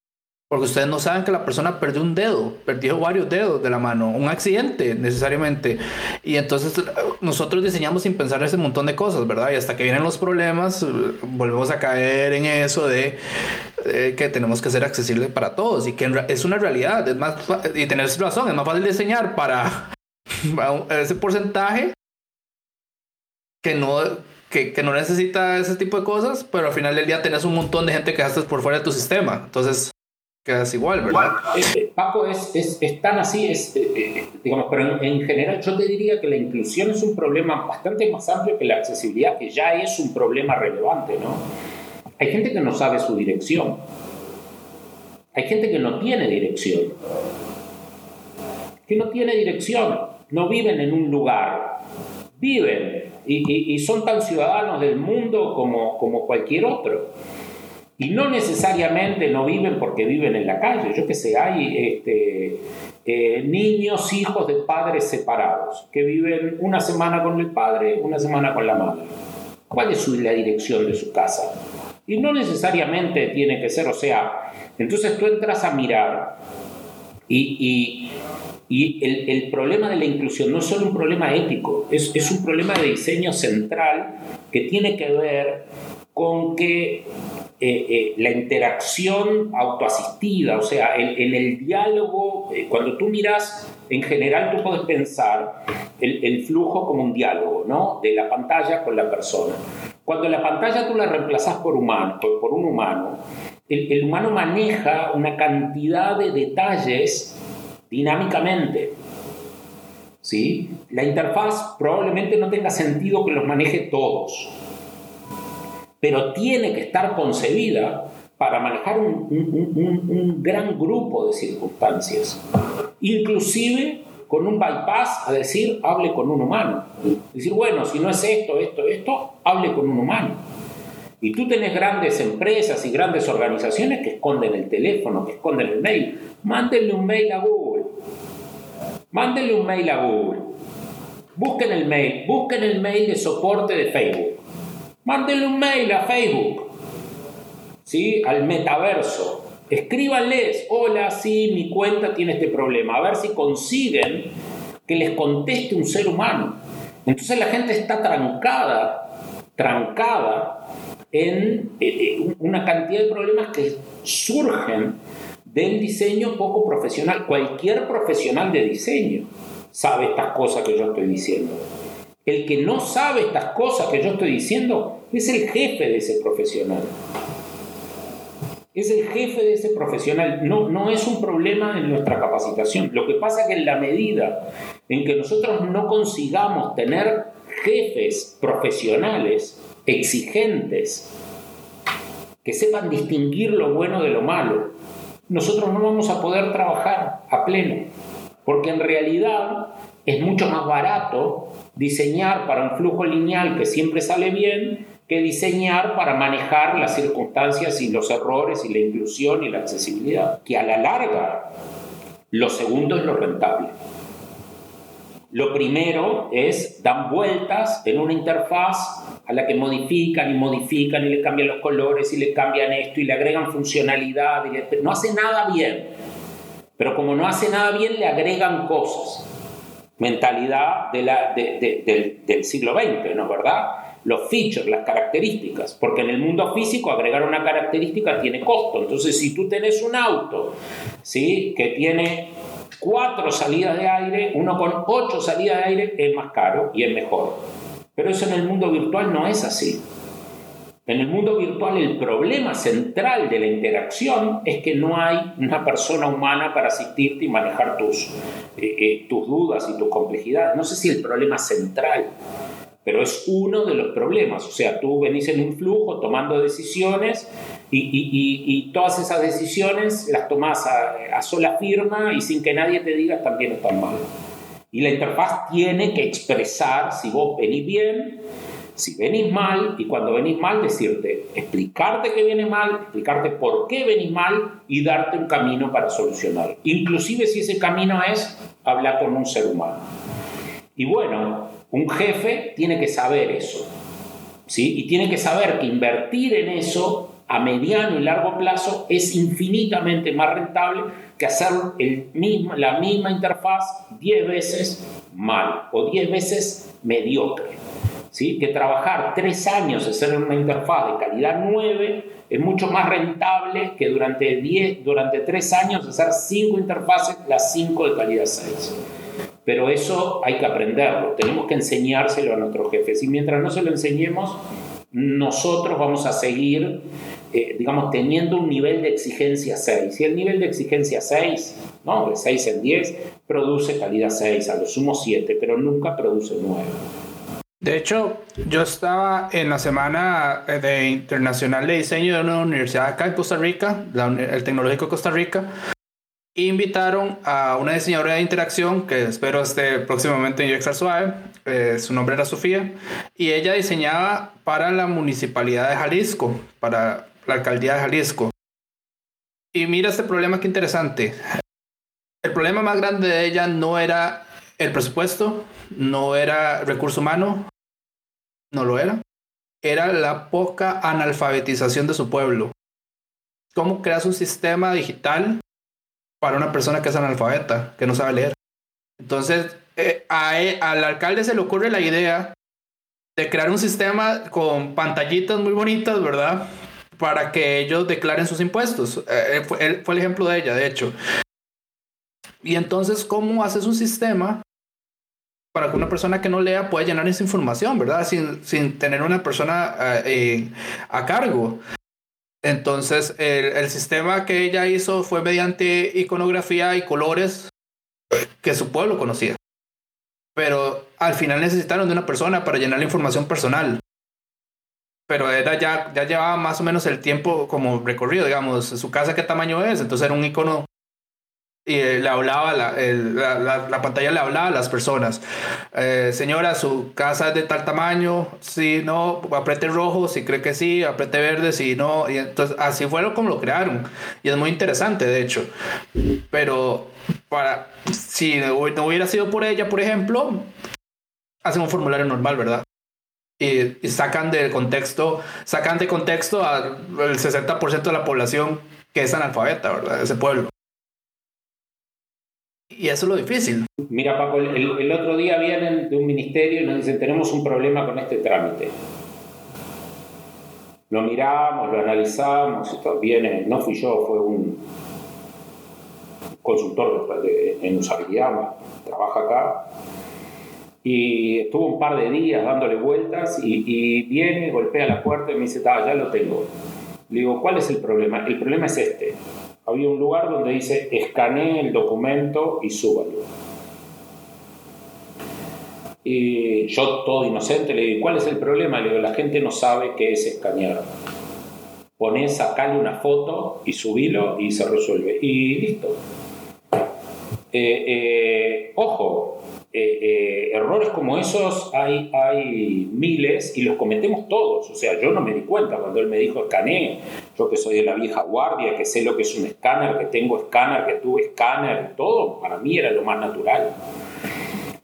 Porque ustedes no saben que la persona perdió un dedo, perdió varios dedos de la mano, un accidente necesariamente. Y entonces nosotros diseñamos sin pensar ese montón de cosas, ¿verdad? Y hasta que vienen los problemas, volvemos a caer en eso de, que tenemos que ser accesibles para todos y que es una realidad. Es más, y tenés razón, es más fácil diseñar para <laughs> ese porcentaje que no que, que, no necesita ese tipo de cosas, pero al final del día tenés un montón de gente que estás por fuera de tu sistema. Entonces, ¿verdad? Eh, Paco, es, es, es, tan así, eh, eh, digamos, pero en, general yo te diría que la inclusión es un problema bastante más amplio que la accesibilidad, que ya es un problema relevante, ¿no? Hay gente que no sabe su dirección. Hay gente que no tiene dirección. Que no tiene dirección. No viven en un lugar. Viven y, y, son tan ciudadanos del mundo como, como cualquier otro. Y no necesariamente no viven porque viven en la calle. Yo que sé, hay este, eh, niños, hijos de padres separados, que viven una semana con el padre, una semana con la madre. ¿Cuál es la dirección de su casa? Y no necesariamente tiene que ser, o sea, entonces tú entras a mirar y, y, el, el, problema de la inclusión no es solo un problema ético, es, es un problema de diseño central que tiene que ver con que eh, eh, la interacción autoasistida, o sea, en, el diálogo, eh, cuando tú miras, en general tú puedes pensar el, flujo como un diálogo, ¿no? De la pantalla con la persona. Cuando la pantalla tú la reemplazas por, humano, por, un humano, el, el humano maneja una cantidad de detalles dinámicamente. ¿Sí? La interfaz probablemente no tenga sentido que los maneje todos pero tiene que estar concebida para manejar un, gran grupo de circunstancias, inclusive con un bypass a decir, hable con un humano. Decir, bueno, si no es esto, esto, esto, hable con un humano. Y tú tenés grandes empresas y grandes organizaciones que esconden el teléfono, que esconden el mail. Mándenle un mail a Google. Mándenle un mail a Google. Busquen el mail, busquen el mail de soporte de Facebook Mándenle un mail a Facebook, ¿sí? al metaverso. Escríbanles, hola, sí, mi cuenta tiene este problema. A ver si consiguen que les conteste un ser humano. Entonces la gente está trancada, trancada en una cantidad de problemas que surgen del diseño poco profesional. Cualquier profesional de diseño sabe estas cosas que yo estoy diciendo. El que no sabe estas cosas que yo estoy diciendo es el jefe de ese profesional. Es el jefe de ese profesional. No, no es un problema en nuestra capacitación. Lo que pasa es que en la medida en que nosotros no consigamos tener jefes profesionales exigentes, que sepan distinguir lo bueno de lo malo, nosotros no vamos a poder trabajar a pleno, porque en realidad es mucho más barato diseñar para un flujo lineal que siempre sale bien que diseñar para manejar las circunstancias y los errores y la inclusión y la accesibilidad, que a la larga lo segundo es lo rentable. Lo primero es dan vueltas en una interfaz a la que modifican y modifican y le cambian los colores y le cambian esto y le agregan funcionalidad y no hace nada bien. Pero como no hace nada bien, le agregan cosas. Mentalidad del, del siglo XX, ¿no es verdad? los features, las características, porque en el mundo físico agregar una característica tiene costo. Entonces, si tú tenés un auto ¿sí? que tiene cuatro salidas de aire, uno con ocho salidas de aire es más caro y es mejor. Pero eso en el mundo virtual no es así. En el mundo virtual el problema central de la interacción es que no hay una persona humana para asistirte y manejar tus, eh, eh, tus dudas y tus complejidades. No sé si el problema central pero es uno de los problemas. O sea, tú venís en un flujo tomando decisiones y, todas esas decisiones las tomás a, sola firma y sin que nadie te diga también están mal. Y la interfaz tiene que expresar si vos venís bien, si venís mal, y cuando venís mal decirte, explicarte que viene mal, explicarte por qué venís mal y darte un camino para solucionar. Inclusive si ese camino es hablar con un ser humano. Y bueno, un jefe tiene que saber eso. ¿sí? Y tiene que saber que invertir en eso a mediano y largo plazo es infinitamente más rentable que hacer el mismo, la misma interfaz 10 veces mal o 10 veces mediocre. ¿Sí? Que trabajar 3 años hacer una interfaz de calidad 9 es mucho más rentable que durante, 10, durante 3 años hacer 5 interfaces, las 5 de calidad 6. Pero eso hay que aprenderlo, tenemos que enseñárselo a nuestros jefes. Y mientras no se lo enseñemos, nosotros vamos a seguir, eh, digamos, teniendo un nivel de exigencia 6. Y el nivel de exigencia 6, ¿no? De 6 en 10, produce calidad 6, a lo sumo 7, pero nunca produce 9. De hecho, yo estaba en la semana eh, de internacional de diseño de una universidad acá en Costa Rica, el Tecnológico de Costa Rica, invitaron a una diseñadora de interacción que espero esté próximamente en UX Suave. Eh, su nombre era Sofía. Y ella diseñaba para la municipalidad de Jalisco, para la alcaldía de Jalisco. Y mira este problema que interesante. El problema más grande de ella no era el presupuesto, no era recurso humano, no lo era. Era la poca analfabetización de su pueblo. ¿Cómo creas un sistema digital para una persona que es analfabeta, que no sabe leer. Entonces, eh, e, al alcalde se le ocurre la idea de crear un sistema con pantallitas muy bonitas, ¿verdad? Para que ellos declaren sus impuestos. Eh, fue, el ejemplo de ella, de hecho. Y entonces, ¿cómo haces un sistema para que una persona que no lea pueda llenar esa información, ¿verdad? Sin, sin tener una persona eh, a cargo. Entonces, el, sistema que ella hizo fue mediante iconografía y colores que su pueblo conocía. Pero al final necesitaron de una persona para llenar la información personal. Pero era ya, ya llevaba más o menos el tiempo como recorrido, digamos, su casa qué tamaño es, entonces era un icono eh, le hablaba, la, la, pantalla le hablaba a las personas. Eh, señora, su casa es de tal tamaño, si no, apriete rojo, si cree que sí, apriete verde, si no. Y entonces así fue como lo crearon. Y es muy interesante, de hecho. Pero para, si no hubiera sido por ella, por ejemplo, hacen un formulario normal, ¿verdad? Y, y sacan de contexto, sacan de contexto al 60% de la población que es analfabeta, ¿verdad? Ese pueblo. Y eso es lo difícil. Mira, Paco, el, otro día vienen de un ministerio y nos dicen, tenemos un problema con este trámite. Lo miramos, lo analizamos, viene, no fui yo, fue un consultor en usabilidad, trabaja acá, y estuvo un par de días dándole vueltas y, y viene, golpea la puerta y me dice, ya lo tengo. Le digo, ¿cuál es el problema? El problema es este había un lugar donde dice escanee el documento y súbalo. Y yo, todo inocente, le digo, ¿cuál es el problema? Le digo, la gente no sabe qué es escanear. pones, sacale una foto y subilo y se resuelve. Y listo. Eh, eh, ojo, eh, errores como esos hay, hay miles y los cometemos todos. O sea, yo no me di cuenta cuando él me dijo escaneé. Yo que soy de la vieja guardia, que sé lo que es un escáner, que tengo escáner, que tuve escáner, todo, para mí era lo más natural.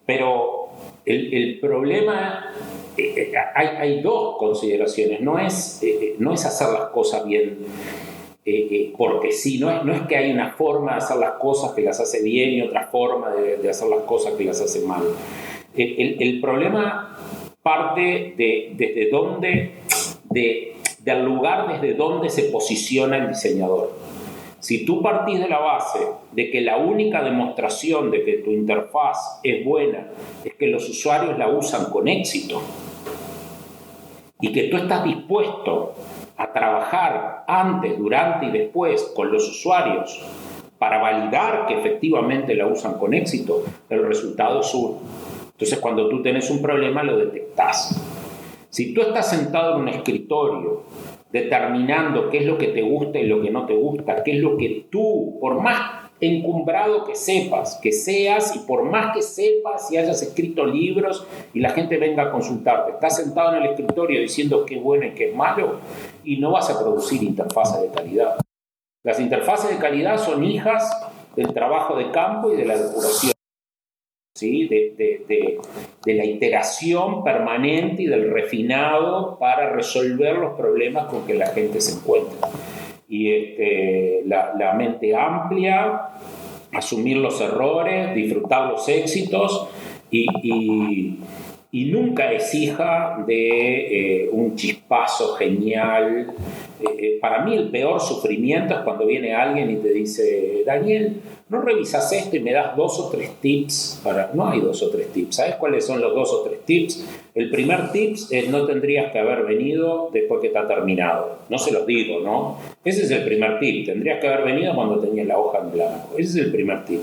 Pero el, el problema eh, eh, hay, hay, dos consideraciones. No es, eh, no es hacer las cosas bien porque sí, no es, que hay una forma de hacer las cosas que las hace bien y otra forma de, de hacer las cosas que las hace mal. El, problema parte de desde dónde, de, del lugar desde donde se posiciona el diseñador. Si tú partís de la base de que la única demostración de que tu interfaz es buena es que los usuarios la usan con éxito, y que tú estás dispuesto a trabajar antes, durante y después con los usuarios para validar que efectivamente la usan con éxito, el resultado es uno. Entonces cuando tú tienes un problema lo detectas. Si tú estás sentado en un escritorio determinando qué es lo que te gusta y lo que no te gusta, qué es lo que tú, por más encumbrado que sepas, que seas, y por más que sepas y hayas escrito libros y la gente venga a consultarte, estás sentado en el escritorio diciendo qué bueno y qué malo y no vas a producir interfaces de calidad. Las interfaces de calidad son hijas del trabajo de campo y de la depuración. ¿Sí? De, de, de, la iteración permanente y del refinado para resolver los problemas con que la gente se encuentra y este, la, mente amplia, asumir los errores, disfrutar los éxitos y, y, nunca es hija de eh, un chispazo genial. Eh, eh, para mí el peor sufrimiento es cuando viene alguien y te dice, Daniel, no revisas esto y me das dos o tres tips para... No hay dos o tres tips. ¿Sabes cuáles son los dos o tres tips? El primer tip es no tendrías que haber venido después que está terminado. No se los digo, ¿no? Ese es el primer tip. Tendrías que haber venido cuando tenías la hoja en blanco. Ese es el primer tip.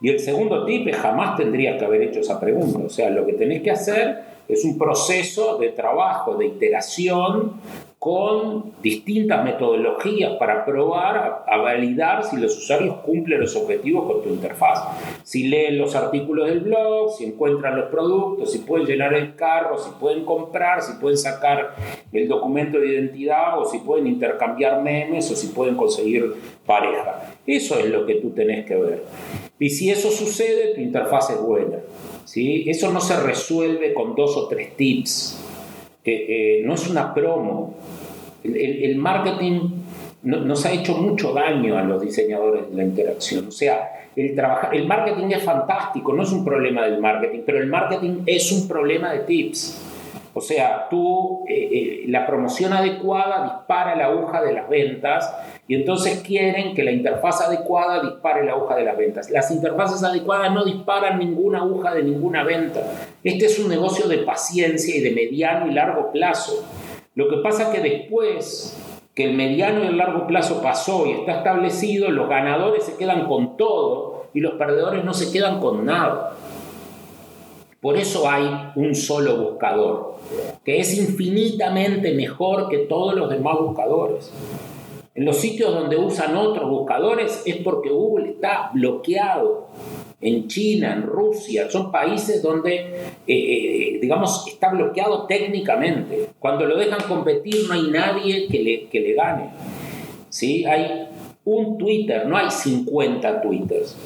Y el segundo tip jamás tendrías que haber hecho esa pregunta. O sea, lo que tenés que hacer es un proceso de trabajo, de iteración, con distintas metodologías para probar, a, validar si los usuarios cumplen los objetivos con tu interfaz. Si leen los artículos del blog, si encuentran los productos, si pueden llenar el carro, si pueden comprar, si pueden sacar el documento de identidad o si pueden intercambiar memes o si pueden conseguir pareja. Eso es lo que tú tenés que ver. Y si eso sucede, tu interfaz es buena. ¿sí? Eso no se resuelve con dos o tres tips. Eh, no es una promo. El, marketing nos ha hecho mucho daño a los diseñadores de la interacción. O sea, el, trabajar, el marketing es fantástico, no es un problema del marketing, pero el marketing es un problema de tips. O sea, tú, eh, eh, la promoción adecuada dispara la aguja de las ventas y entonces quieren que la interfaz adecuada dispare la aguja de las ventas. Las interfaces adecuadas no disparan ninguna aguja de ninguna venta. Este es un negocio de paciencia y de mediano y largo plazo. Lo que pasa es que después que el mediano y el largo plazo pasó y está establecido, los ganadores se quedan con todo y los perdedores no se quedan con nada. Por eso hay un solo buscador, que es infinitamente mejor que todos los demás buscadores. En los sitios donde usan otros buscadores es porque Google está bloqueado. En China, en Rusia, son países donde, eh, eh, digamos, está bloqueado técnicamente. Cuando lo dejan competir no hay nadie que le, que le gane. ¿Sí? Hay un Twitter, no hay 50 Twitters.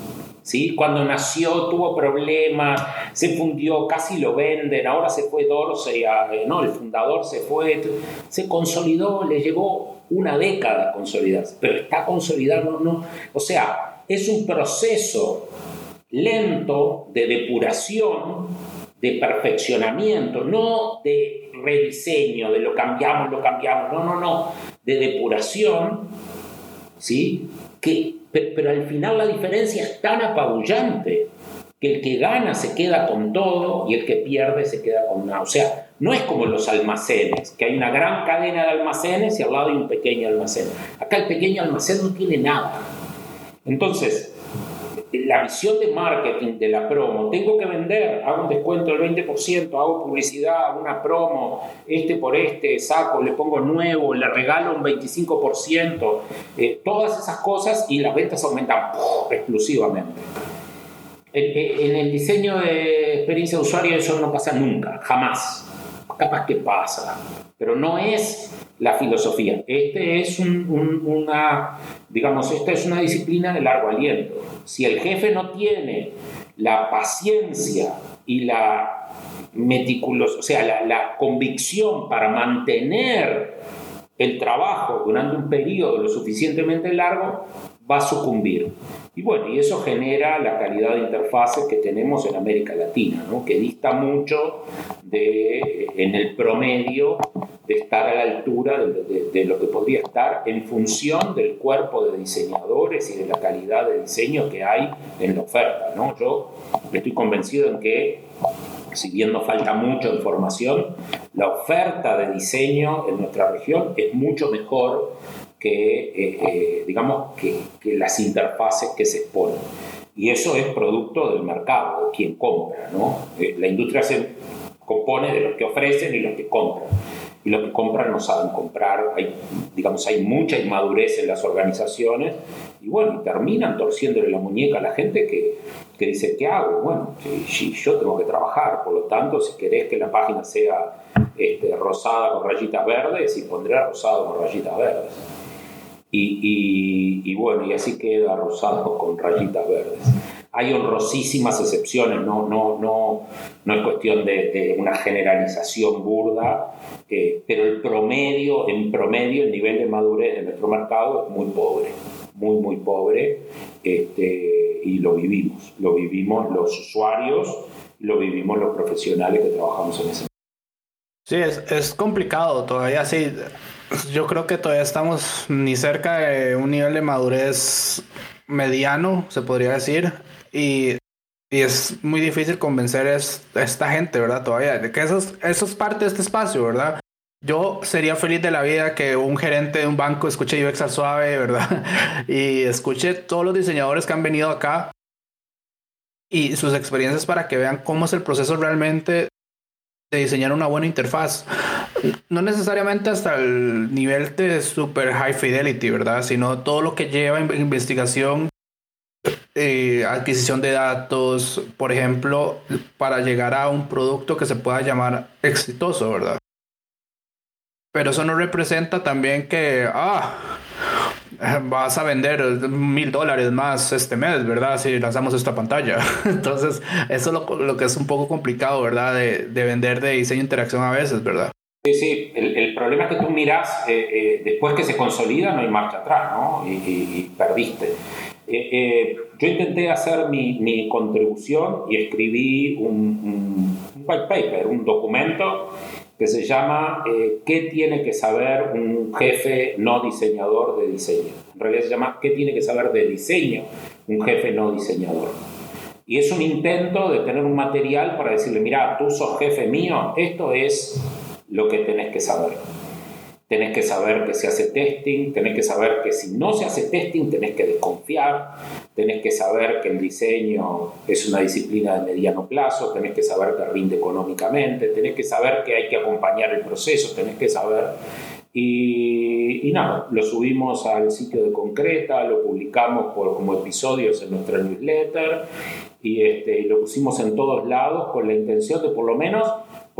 ¿sí? Cuando nació tuvo problemas, se fundió, casi lo venden, ahora se fue Dorsey, eh, no, el fundador se fue, se consolidó, le llevó una década consolidarse, pero está consolidado, no, o sea, es un proceso lento de depuración, de perfeccionamiento, no de rediseño, de lo cambiamos, lo cambiamos, no, no, no, de depuración, ¿sí? Que pero, al final la diferencia es tan apabullante que el que gana se queda con todo y el que pierde se queda con nada. O sea, no es como los almacenes, que hay una gran cadena de almacenes y al lado hay un pequeño almacén. Acá el pequeño almacén no tiene nada. Entonces, la visión de marketing de la promo, tengo que vender, hago un descuento del 20%, hago publicidad, una promo, este por este, saco, le pongo nuevo, le regalo un 25%, eh, todas esas cosas y las ventas aumentan exclusivamente. En, en el diseño de experiencia de usuario eso no pasa nunca, jamás. Capaz que pasa, pero no es la filosofía. Este es una, digamos, esta es una disciplina de largo aliento. Si el jefe no tiene la paciencia y la meticulosa, o sea, la, la convicción para mantener el trabajo durante un periodo lo suficientemente largo, va a sucumbir. Y bueno, y eso genera la calidad de interfaces que tenemos en América Latina, ¿no? que dista mucho de, en el promedio de estar a la altura de, lo que podría estar en función del cuerpo de diseñadores y de la calidad de diseño que hay en la oferta. ¿no? Yo estoy convencido en que, si bien nos falta mucho de formación, la oferta de diseño en nuestra región es mucho mejor que, eh, eh, digamos, que, que, las interfaces que se exponen. Y eso es producto del mercado, de quien compra. ¿no? Eh, la industria se compone de los que ofrecen y los que compran. Y los que compran no saben comprar, hay, digamos, hay mucha inmadurez en las organizaciones y bueno, terminan torciéndole la muñeca a la gente que, que dice, ¿qué hago? Bueno, si, yo tengo que trabajar, por lo tanto, si querés que la página sea este, rosada con rayitas verdes, y pondré rosado con rayitas verdes. Y, bueno, y así queda rosado con rayitas verdes. Hay honrosísimas excepciones, no, no, no, no es cuestión de, una generalización burda, eh, pero el promedio, en promedio, el nivel de madurez de nuestro mercado es muy pobre, muy, muy pobre, este, y lo vivimos, lo vivimos los usuarios, lo vivimos los profesionales que trabajamos en ese Sí, es, es complicado todavía, sí yo creo que todavía estamos ni cerca de un nivel de madurez mediano, se podría decir, y, y es muy difícil convencer a esta gente, ¿verdad? Todavía, de que eso es, eso es parte de este espacio, ¿verdad? Yo sería feliz de la vida que un gerente de un banco escuche UX al suave, ¿verdad? <laughs> y escuche todos los diseñadores que han venido acá y sus experiencias para que vean cómo es el proceso realmente de diseñar una buena interfaz. <laughs> No necesariamente hasta el nivel de super high fidelity, ¿verdad? Sino todo lo que lleva investigación, eh, adquisición de datos, por ejemplo, para llegar a un producto que se pueda llamar exitoso, ¿verdad? Pero eso no representa también que, ah, vas a vender mil dólares más este mes, ¿verdad? Si lanzamos esta pantalla. <laughs> Entonces, eso es lo, que es un poco complicado, ¿verdad? De, vender de diseño e interacción a veces, ¿verdad? Sí, sí, el, problema es que tú miras, eh, eh, después que se consolida no hay marcha atrás, ¿no? Y, perdiste. Eh, yo intenté hacer mi, contribución y escribí un, un white paper, un documento que se llama eh, ¿Qué tiene que saber un jefe no diseñador de diseño? En realidad se llama ¿Qué tiene que saber de diseño un jefe no diseñador? Y es un intento de tener un material para decirle, mira, tú sos jefe mío, esto es lo que tenés que saber. Tenés que saber que se hace testing, tenés que saber que si no se hace testing tenés que desconfiar, tenés que saber que el diseño es una disciplina de mediano plazo, tenés que saber que rinde económicamente, tenés que saber que hay que acompañar el proceso, tenés que saber... Y, y nada, lo subimos al sitio de Concreta, lo publicamos por, como episodios en nuestra newsletter y, este, y lo pusimos en todos lados con la intención de por lo menos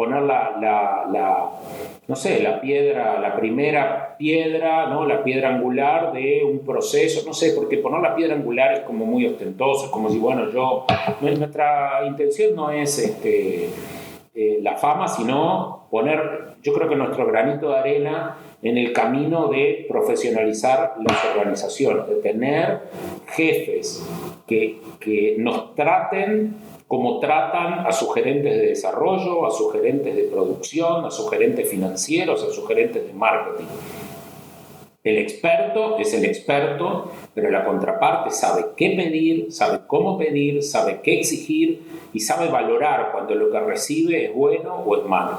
poner la, no sé, la piedra, la primera piedra, ¿no? la piedra angular de un proceso, no sé, porque poner la piedra angular es como muy ostentoso, es como si, bueno, yo, nuestra intención no es este, eh, la fama, sino poner, yo creo que nuestro granito de arena en el camino de profesionalizar las organizaciones, de tener jefes que, que nos traten como tratan a sus gerentes de desarrollo, a sus gerentes de producción, a sus gerentes financieros, a sus gerentes de marketing. El experto es el experto, pero la contraparte sabe qué pedir, sabe cómo pedir, sabe qué exigir y sabe valorar cuando lo que recibe es bueno o es malo.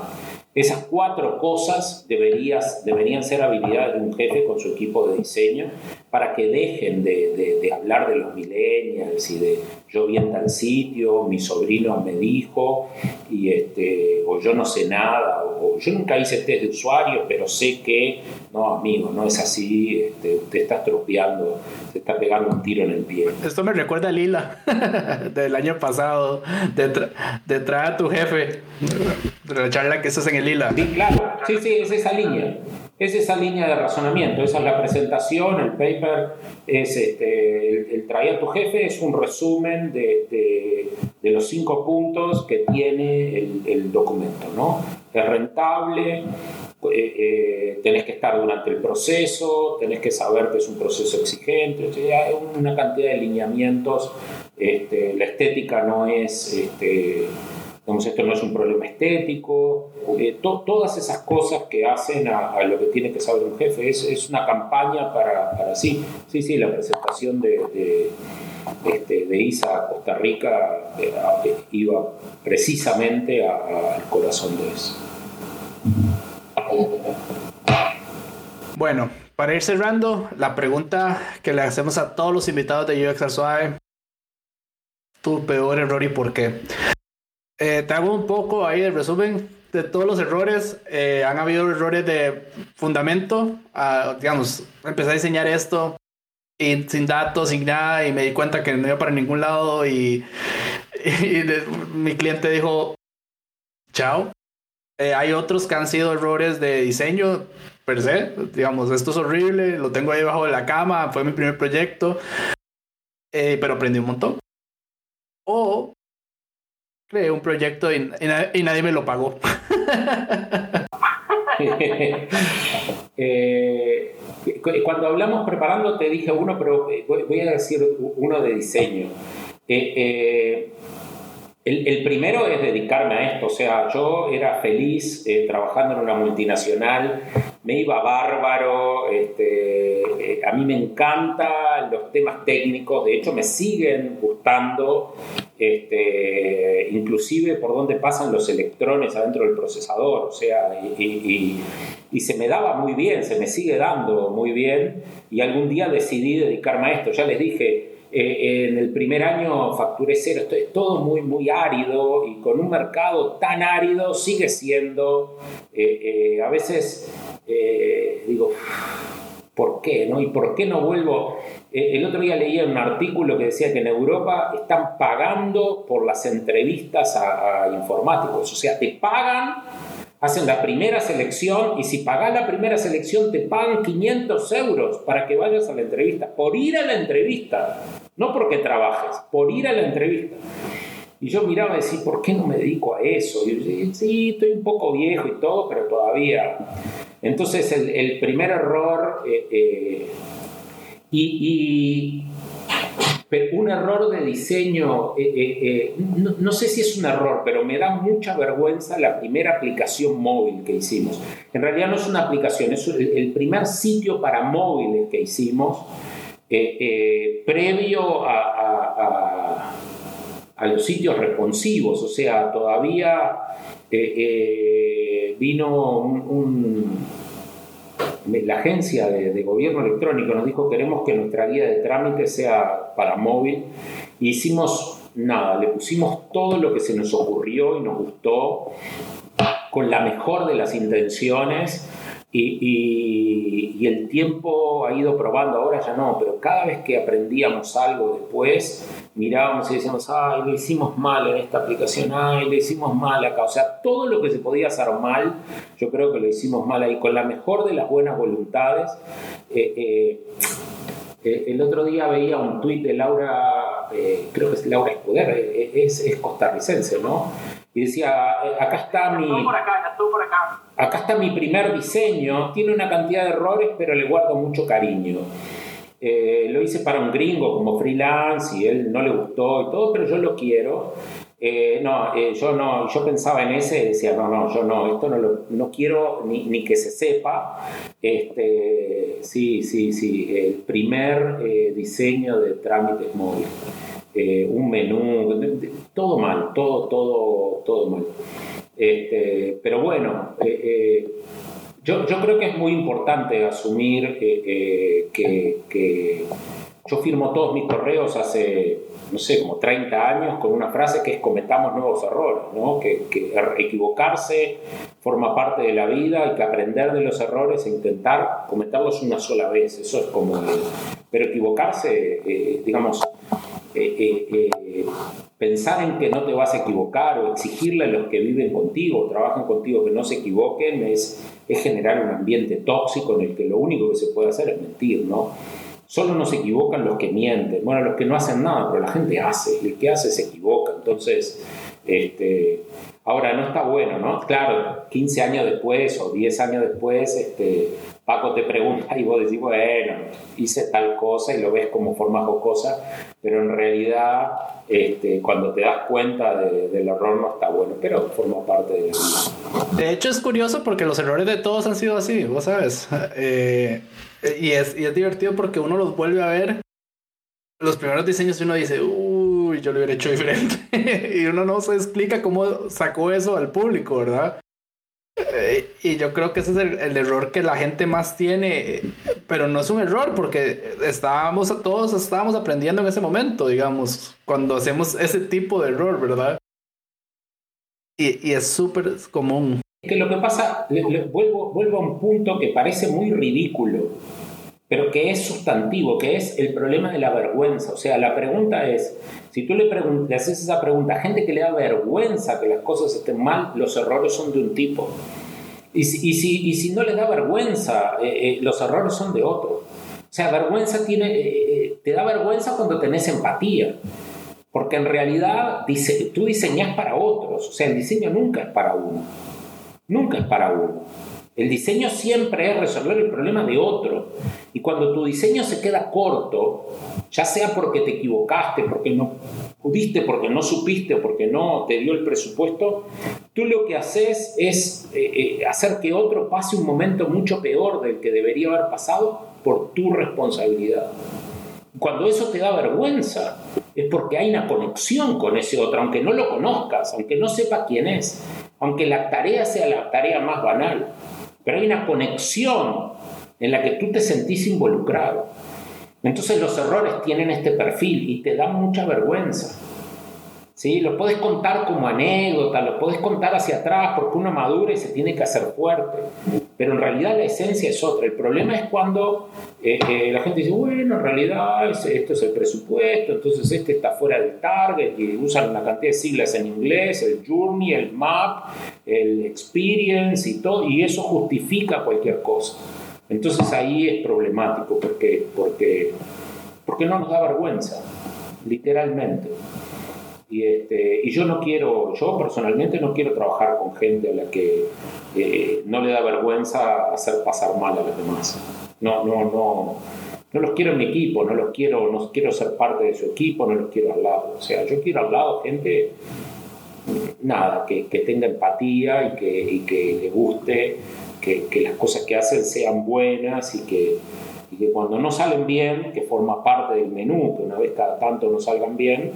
Esas cuatro cosas deberían ser habilidades de un jefe con su equipo de diseño para que dejen de, hablar de los millennials y de yo vi en tal sitio, mi sobrino me dijo, y este, o yo no sé nada, o, yo nunca hice test de usuario, pero sé que, no, amigo, no es así, este, usted está estropeando, se está pegando un tiro en el pie. Esto me recuerda a Lila <laughs> del año pasado, de, de traer a tu jefe, de la charla que estás en el Lila. Sí, claro, sí, sí, es esa línea es esa línea de razonamiento, esa es la presentación, el paper es este, el, traer a tu jefe es un resumen de, los cinco puntos que tiene el, documento, ¿no? Es rentable, eh, eh, tenés que estar durante el proceso, tenés que saber que es un proceso exigente, hay una cantidad de lineamientos, este, la estética no es... Este, esto no es un problema estético, eh, todas esas cosas que hacen a, lo que tiene que saber un jefe, es, es una campaña para, para, sí, sí, sí, la presentación de, de, este, de ISA a Costa Rica eh, iba precisamente al corazón de eso. Bueno, para ir cerrando, la pregunta que le hacemos a todos los invitados de UX Suave, tu peor error y por qué. Eh, te hago un poco ahí el resumen de todos los errores. Eh, han habido errores de fundamento. Ah, digamos, empecé a diseñar esto sin datos, sin nada, y me di cuenta que no iba para ningún lado. Y, <laughs> mi cliente dijo: Chao. Eh, hay otros que han sido errores de diseño per se. Digamos, esto es horrible, lo tengo ahí debajo de la cama, fue mi primer proyecto, pero aprendí un montón. O un proyecto y, nadie me lo pagó. <laughs> <laughs> Eh, cuando hablamos preparando te dije uno, pero voy a decir uno de diseño. Eh, eh, el, primero es dedicarme a esto, o sea, yo era feliz trabajando en una multinacional, me iba bárbaro, este, a mí me encantan los temas técnicos, de hecho me siguen gustando, este, inclusive por dónde pasan los electrones adentro del procesador, o sea, y, se me daba muy bien, se me sigue dando muy bien, y algún día decidí dedicarme a esto, ya les dije, eh, en el primer año facturé cero, esto es todo muy, muy árido, y con un mercado tan árido sigue siendo, eh, eh, a veces digo, ¿por qué? No? ¿Y por qué no vuelvo? Eh, el otro día leía un artículo que decía que en Europa están pagando por las entrevistas a, informáticos, o sea, te pagan hacen la primera selección y si pagas la primera selección te pagan 500 euros para que vayas a la entrevista, por ir a la entrevista, no porque trabajes, por ir a la entrevista. Y yo miraba y decía, ¿por qué no me dedico a eso? Y yo decía, sí, estoy un poco viejo y todo, pero todavía. Entonces el, primer error, eh, eh, y, un error de diseño, eh, no, sé si es un error, pero me da mucha vergüenza la primera aplicación móvil que hicimos. En realidad no es una aplicación, es el, primer sitio para móviles que hicimos previo a a los sitios responsivos, o sea, todavía eh, eh, vino un, la agencia de, gobierno electrónico nos dijo queremos que nuestra guía de trámite sea para móvil. hicimos nada, le pusimos todo lo que se nos ocurrió y nos gustó con la mejor de las intenciones y, y, el tiempo ha ido probando, ahora ya no, pero cada vez que aprendíamos algo después, mirábamos y decíamos, ay, lo hicimos mal en esta aplicación, ay, lo hicimos mal acá. O sea, todo lo que se podía hacer mal, yo creo que lo hicimos mal ahí, con la mejor de las buenas voluntades. Eh, eh, eh, el otro día veía un tuit de Laura, creo que es Laura Escuder, es, es costarricense, ¿no? Y decía, acá está mi... por acá, por acá. Acá está mi primer diseño, tiene una cantidad de errores, pero le guardo mucho cariño. Eh, lo hice para un gringo como freelance y él no le gustó y todo, pero yo lo quiero. Eh, no, eh, yo no, yo pensaba en ese y decía, no, no, yo no, esto no, lo, no quiero ni, que se sepa. Este, sí, sí, sí, el primer diseño de trámites móviles. un menú, todo mal, todo, todo, todo mal. Este, pero bueno, Yo, creo que es muy importante asumir que, yo firmo todos mis correos hace, no sé, como 30 años con una frase que es cometamos nuevos errores, ¿no? que, que equivocarse forma parte de la vida, hay que aprender de los errores e intentar cometerlos una sola vez, eso es como... pero equivocarse, eh, digamos, eh, eh, pensar en que no te vas a equivocar o exigirle a los que viven contigo, trabajan contigo que no se equivoquen, es, generar un ambiente tóxico en el que lo único que se puede hacer es mentir, ¿no? Solo no se equivocan los que mienten, bueno, los que no hacen nada, pero la gente hace, el que hace se equivoca, entonces, este, ahora no está bueno, ¿no? Claro, 15 años después o 10 años después, este, Paco te pregunta y vos decís, bueno, hice tal cosa y lo ves como forma jocosa, pero en realidad este, cuando te das cuenta del error no está bueno, pero forma parte de la vida. De hecho es curioso porque los errores de todos han sido así, vos sabes. <laughs> Eh, y, es, y es divertido porque uno los vuelve a ver. Los primeros diseños uno dice, uy, yo lo hubiera hecho <laughs> diferente. y uno no se explica cómo sacó eso al público, ¿verdad? Eh, y yo creo que ese es el, error que la gente más tiene, pero no es un error porque estábamos todos estábamos aprendiendo en ese momento, digamos, cuando hacemos ese tipo de error, ¿verdad? Y, y es súper común. Que lo que pasa, vuelvo, vuelvo a un punto que parece muy ridículo, pero que es sustantivo, que es el problema de la vergüenza. O sea, la pregunta es, si tú le, le haces esa pregunta a gente que le da vergüenza que las cosas estén mal, los errores son de un tipo. Y si, no les da vergüenza, eh, eh, los errores son de otro. O sea, vergüenza tiene, eh, te da vergüenza cuando tenés empatía. Porque en realidad dice, tú diseñas para otros. O sea, el diseño nunca es para uno. Nunca es para uno. El diseño siempre es resolver el problema de otro. Y cuando tu diseño se queda corto, ya sea porque te equivocaste, porque no pudiste, porque no supiste porque no te dio el presupuesto, tú lo que haces es eh, eh, hacer que otro pase un momento mucho peor del que debería haber pasado por tu responsabilidad. Cuando eso te da vergüenza, es porque hay una conexión con ese otro, aunque no lo conozcas, aunque no sepa quién es, aunque la tarea sea la tarea más banal pero hay una conexión en la que tú te sentís involucrado. Entonces los errores tienen este perfil y te dan mucha vergüenza. ¿Sí? Lo puedes contar como anécdota, lo puedes contar hacia atrás porque uno madura y se tiene que hacer fuerte, pero en realidad la esencia es otra. El problema es cuando eh, eh, la gente dice, bueno, en realidad esto es el presupuesto, entonces este está fuera del target y usan una cantidad de siglas en inglés, el journey, el map, el experience y todo, y eso justifica cualquier cosa. Entonces ahí es problemático porque, porque, porque no nos da vergüenza, literalmente. Y, este, y yo no quiero, yo personalmente no quiero trabajar con gente a la que eh, no le da vergüenza hacer pasar mal a los demás. No, no, no, no los quiero en mi equipo, no los quiero, no quiero ser parte de su equipo, no los quiero al lado. O sea, yo quiero al lado gente, nada, que, que tenga empatía y que, y que le guste que, que, las cosas que hacen sean buenas y que, y que cuando no salen bien, que forma parte del menú, que una vez cada tanto no salgan bien,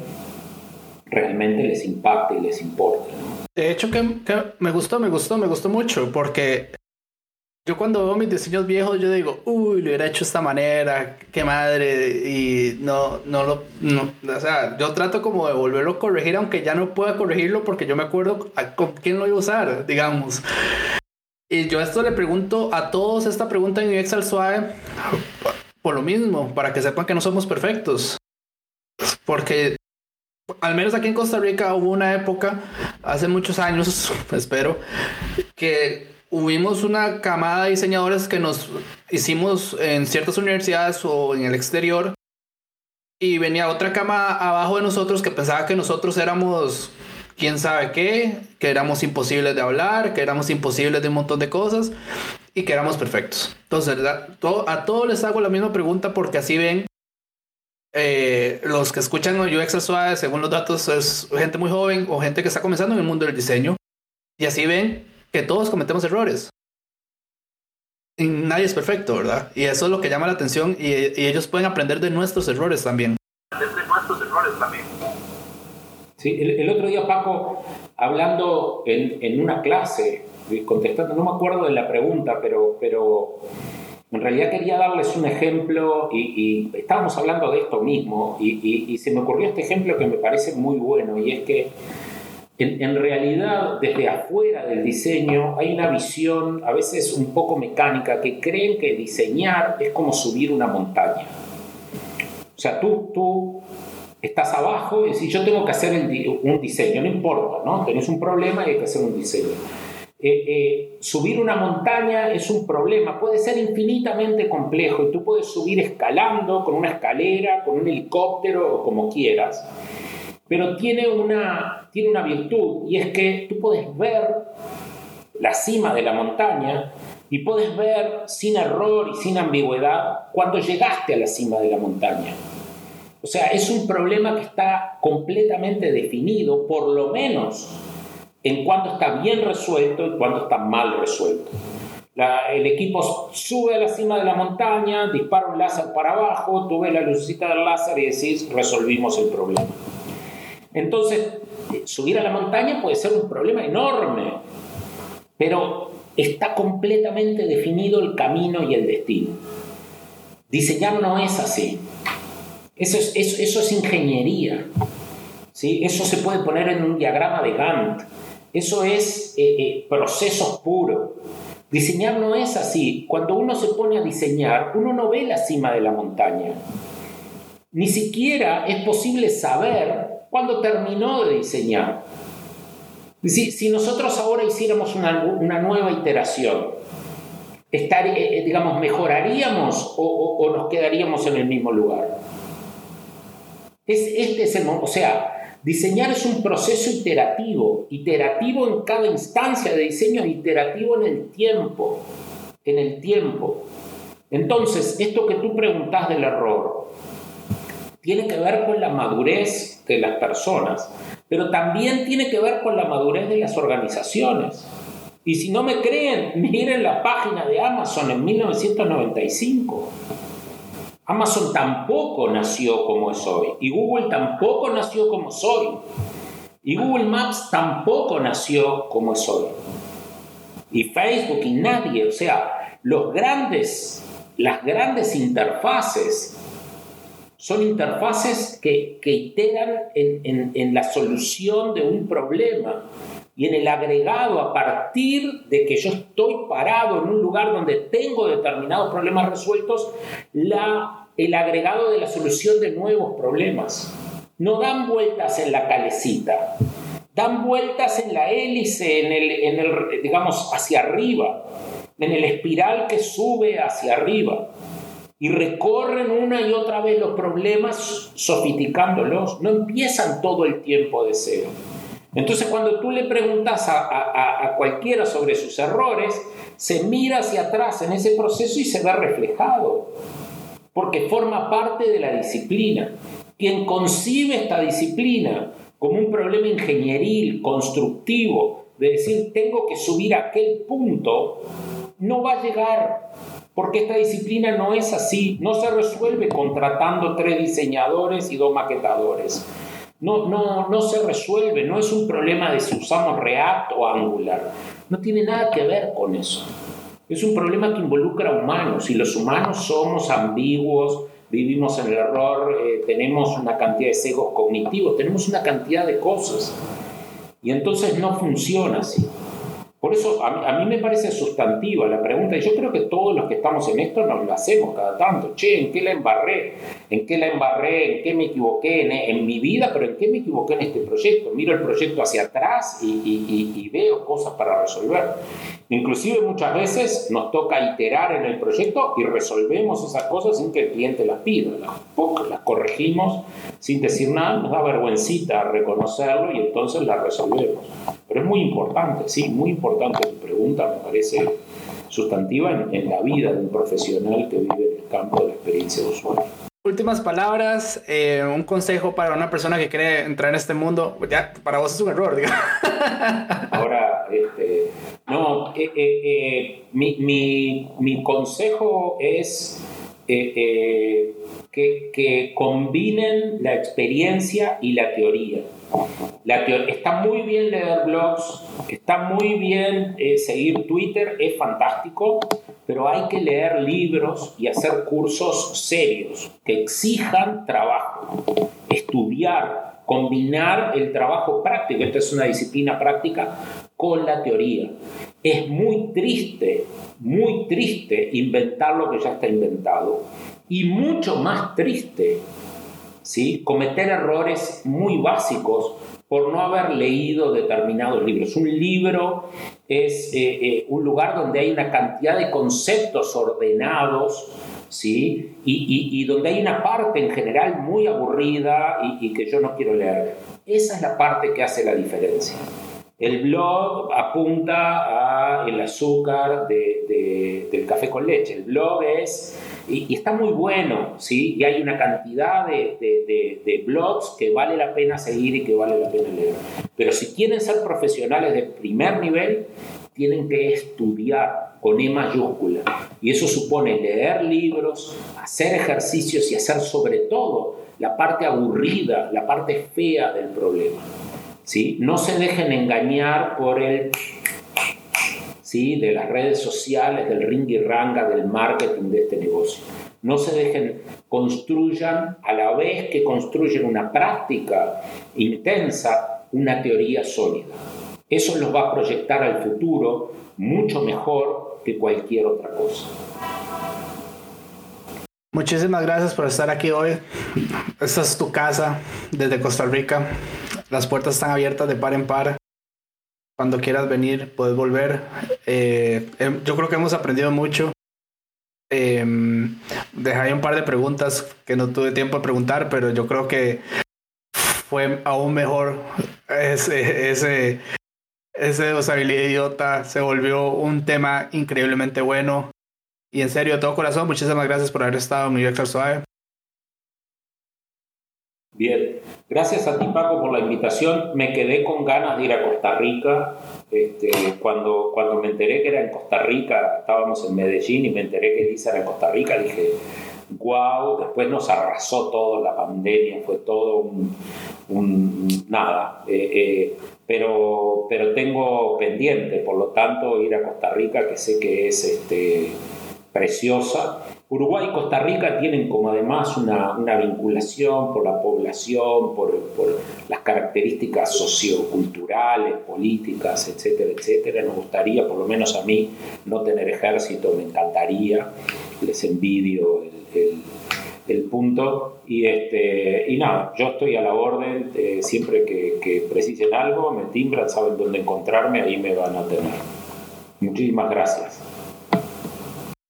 realmente les impacte y les importe. De hecho, que, me gustó, me gustó, me gustó mucho, porque yo cuando veo mis diseños viejos, yo digo, uy, lo hubiera hecho de esta manera, qué madre, y no, no lo, no, o sea, yo trato como de volverlo a corregir, aunque ya no pueda corregirlo, porque yo me acuerdo con quién lo iba a usar, digamos. Y yo esto le pregunto a todos esta pregunta en Excel suave por lo mismo, para que sepan que no somos perfectos. Porque al menos aquí en Costa Rica hubo una época, hace muchos años, <laughs> espero, que hubimos una camada de diseñadores que nos hicimos en ciertas universidades o en el exterior. Y venía otra cama abajo de nosotros que pensaba que nosotros éramos quién sabe qué, que éramos imposibles de hablar, que éramos imposibles de un montón de cosas y que éramos perfectos. Entonces, a todos les hago la misma pregunta porque así ven eh, los que escuchan UX Suave, según los datos, es gente muy joven o gente que está comenzando en el mundo del diseño. Y así ven que todos cometemos errores. Y nadie es perfecto, ¿verdad? Y eso es lo que llama la atención y, y ellos pueden aprender de nuestros errores también. De nuestros errores también. ¿sí? El, otro día, Paco, hablando en, en, una clase, contestando, no me acuerdo de la pregunta, pero, pero en realidad quería darles un ejemplo y, estábamos hablando de esto mismo y, se me ocurrió este ejemplo que me parece muy bueno y es que en, realidad, desde afuera del diseño hay una visión a veces un poco mecánica que creen que diseñar es como subir una montaña. O sea, tú, tú estás abajo y decís, yo tengo que hacer un diseño, no importa, ¿no? Tenés un problema y hay que hacer un diseño. Eh, eh, subir una montaña es un problema, puede ser infinitamente complejo y tú puedes subir escalando con una escalera, con un helicóptero o como quieras pero tiene una, tiene una virtud y es que tú puedes ver la cima de la montaña y puedes ver sin error y sin ambigüedad cuando llegaste a la cima de la montaña. O sea, es un problema que está completamente definido, por lo menos en cuanto está bien resuelto y cuando está mal resuelto. el equipo sube a la cima de la montaña, dispara un láser para abajo, tú ves la lucecita del láser y decís, resolvimos el problema. Entonces, subir a la montaña puede ser un problema enorme, pero está completamente definido el camino y el destino. Diseñar no es así. Eso es, eso, es ingeniería. ¿sí? Eso se puede poner en un diagrama de Gantt. Eso es eh, eh, procesos puros. Diseñar no es así. Cuando uno se pone a diseñar, uno no ve la cima de la montaña. Ni siquiera es posible saber cuando terminó de diseñar. Si, nosotros ahora hiciéramos una, una nueva iteración, estar, eh, eh, digamos, ¿mejoraríamos o, nos quedaríamos en el mismo lugar? Es, este es el, o sea, diseñar es un proceso iterativo, iterativo en cada instancia de diseño, iterativo en el tiempo, en el tiempo. Entonces, esto que tú preguntas del error, tiene que ver con la madurez de las personas, pero también tiene que ver con la madurez de las organizaciones. Y si no me creen, miren la página de Amazon en 1995. Amazon tampoco nació como es hoy. Y Google tampoco nació como es hoy. Y Google Maps tampoco nació como es hoy. Y Facebook y nadie. O sea, los grandes, las grandes interfaces son interfaces que, que iteran en, en, la solución de un problema y en el agregado a partir de que yo estoy parado en un lugar donde tengo determinados problemas resueltos, el agregado de la solución de nuevos problemas. No dan vueltas en la calecita, dan vueltas en la hélice, en el, en el digamos, hacia arriba, en el espiral que sube hacia arriba y recorren una y otra vez los problemas sofisticándolos, no empiezan todo el tiempo de cero. Entonces cuando tú le preguntas a, cualquiera sobre sus errores, se mira hacia atrás en ese proceso y se ve reflejado, porque forma parte de la disciplina. Quien concibe esta disciplina como un problema ingenieril, constructivo, de decir tengo que subir a aquel punto, no va a llegar porque esta disciplina no es así, no se resuelve contratando tres diseñadores y dos maquetadores. No, no, no se resuelve, no es un problema de si usamos React o Angular. No tiene nada que ver con eso. Es un problema que involucra a humanos y los humanos somos ambiguos, vivimos en el error, eh, tenemos una cantidad de sesgos cognitivos, tenemos una cantidad de cosas. Y entonces no funciona así. Por eso a mí, me parece sustantiva la pregunta, y yo creo que todos los que estamos en esto nos lo hacemos cada tanto. Che, ¿en qué la embarré? ¿En qué la embarré? ¿En qué me equivoqué en, mi vida? Pero ¿en qué me equivoqué en este proyecto? Miro el proyecto hacia atrás y, veo cosas para resolver. Inclusive muchas veces nos toca iterar en el proyecto y resolvemos esas cosas sin que el cliente las pida. Las, las corregimos sin decir nada, nos da vergüencita reconocerlo y entonces las resolvemos. Pero es muy importante, sí, muy importante tu pregunta, me parece sustantiva en, la vida de un profesional que vive en el campo de la experiencia de usuario. Últimas palabras, eh, un consejo para una persona que quiere entrar en este mundo. Ya, para vos es un error, digamos. <laughs> Ahora, este, no, eh, eh, mi, mi, mi, consejo es que combinen la experiencia y la teoría. La está muy bien leer blogs, está muy bien eh, seguir Twitter, es fantástico, pero hay que leer libros y hacer cursos serios que exijan trabajo, estudiar, combinar el trabajo práctico, esto es una disciplina práctica, con la teoría. Es muy triste, muy triste inventar lo que ya está inventado y mucho más triste ¿sí? cometer errores muy básicos por no haber leído determinados libros. Un libro es eh, eh, un lugar donde hay una cantidad de conceptos ordenados, ¿sí? Y, donde hay una parte en general muy aburrida y, que yo no quiero leer. Esa es la parte que hace la diferencia. El blog apunta a el azúcar del café con leche. El blog es y, está muy bueno, ¿sí? Y hay una cantidad de, de, blogs que vale la pena seguir y que vale la pena leer. Pero si quieren ser profesionales de primer nivel, tienen que estudiar con E mayúscula. Y eso supone leer libros, hacer ejercicios y hacer sobre todo la parte aburrida, la parte fea del problema. ¿Sí? No se dejen engañar por el ¿sí? de las redes sociales, del ring y ranga, del marketing de este negocio. No se dejen, construyan a la vez que construyen una práctica intensa, una teoría sólida. Eso los va a proyectar al futuro mucho mejor que cualquier otra cosa. Muchísimas gracias por estar aquí hoy. Esta es tu casa desde Costa Rica. Las puertas están abiertas de par en par. Cuando quieras venir, puedes volver. Eh, em, yo creo que hemos aprendido mucho. Eh, dejé un par de preguntas que no tuve tiempo de preguntar, pero yo creo que fue aún mejor ese, ese, ese usabilidad idiota. Se volvió un tema increíblemente bueno. Y en serio, de todo corazón, muchísimas gracias por haber estado en New Suave. Bien, gracias a ti Paco por la invitación. Me quedé con ganas de ir a Costa Rica. Este, cuando, cuando me enteré que era en Costa Rica, estábamos en Medellín y me enteré que Lisa era en Costa Rica, dije, wow, después nos arrasó todo la pandemia, fue todo un, nada. Eh, eh, pero, pero tengo pendiente, por lo tanto, ir a Costa Rica, que sé que es este, preciosa Uruguay y Costa Rica tienen como además una, una vinculación por la población, por, las características socioculturales, políticas, etcétera, etcétera. Nos gustaría, por lo menos a mí, no tener ejército, me encantaría, les envidio el, el, punto. Y, este, y nada, yo estoy a la orden, eh, siempre que, que precisen algo, me timbran, saben dónde encontrarme, ahí me van a tener. Muchísimas gracias.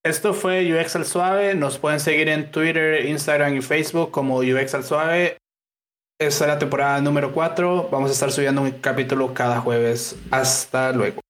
Esto fue UX al Suave. Nos pueden seguir en Twitter, Instagram y Facebook como UX al Suave. Esta es la temporada número 4. Vamos a estar subiendo un capítulo cada jueves. Hasta luego.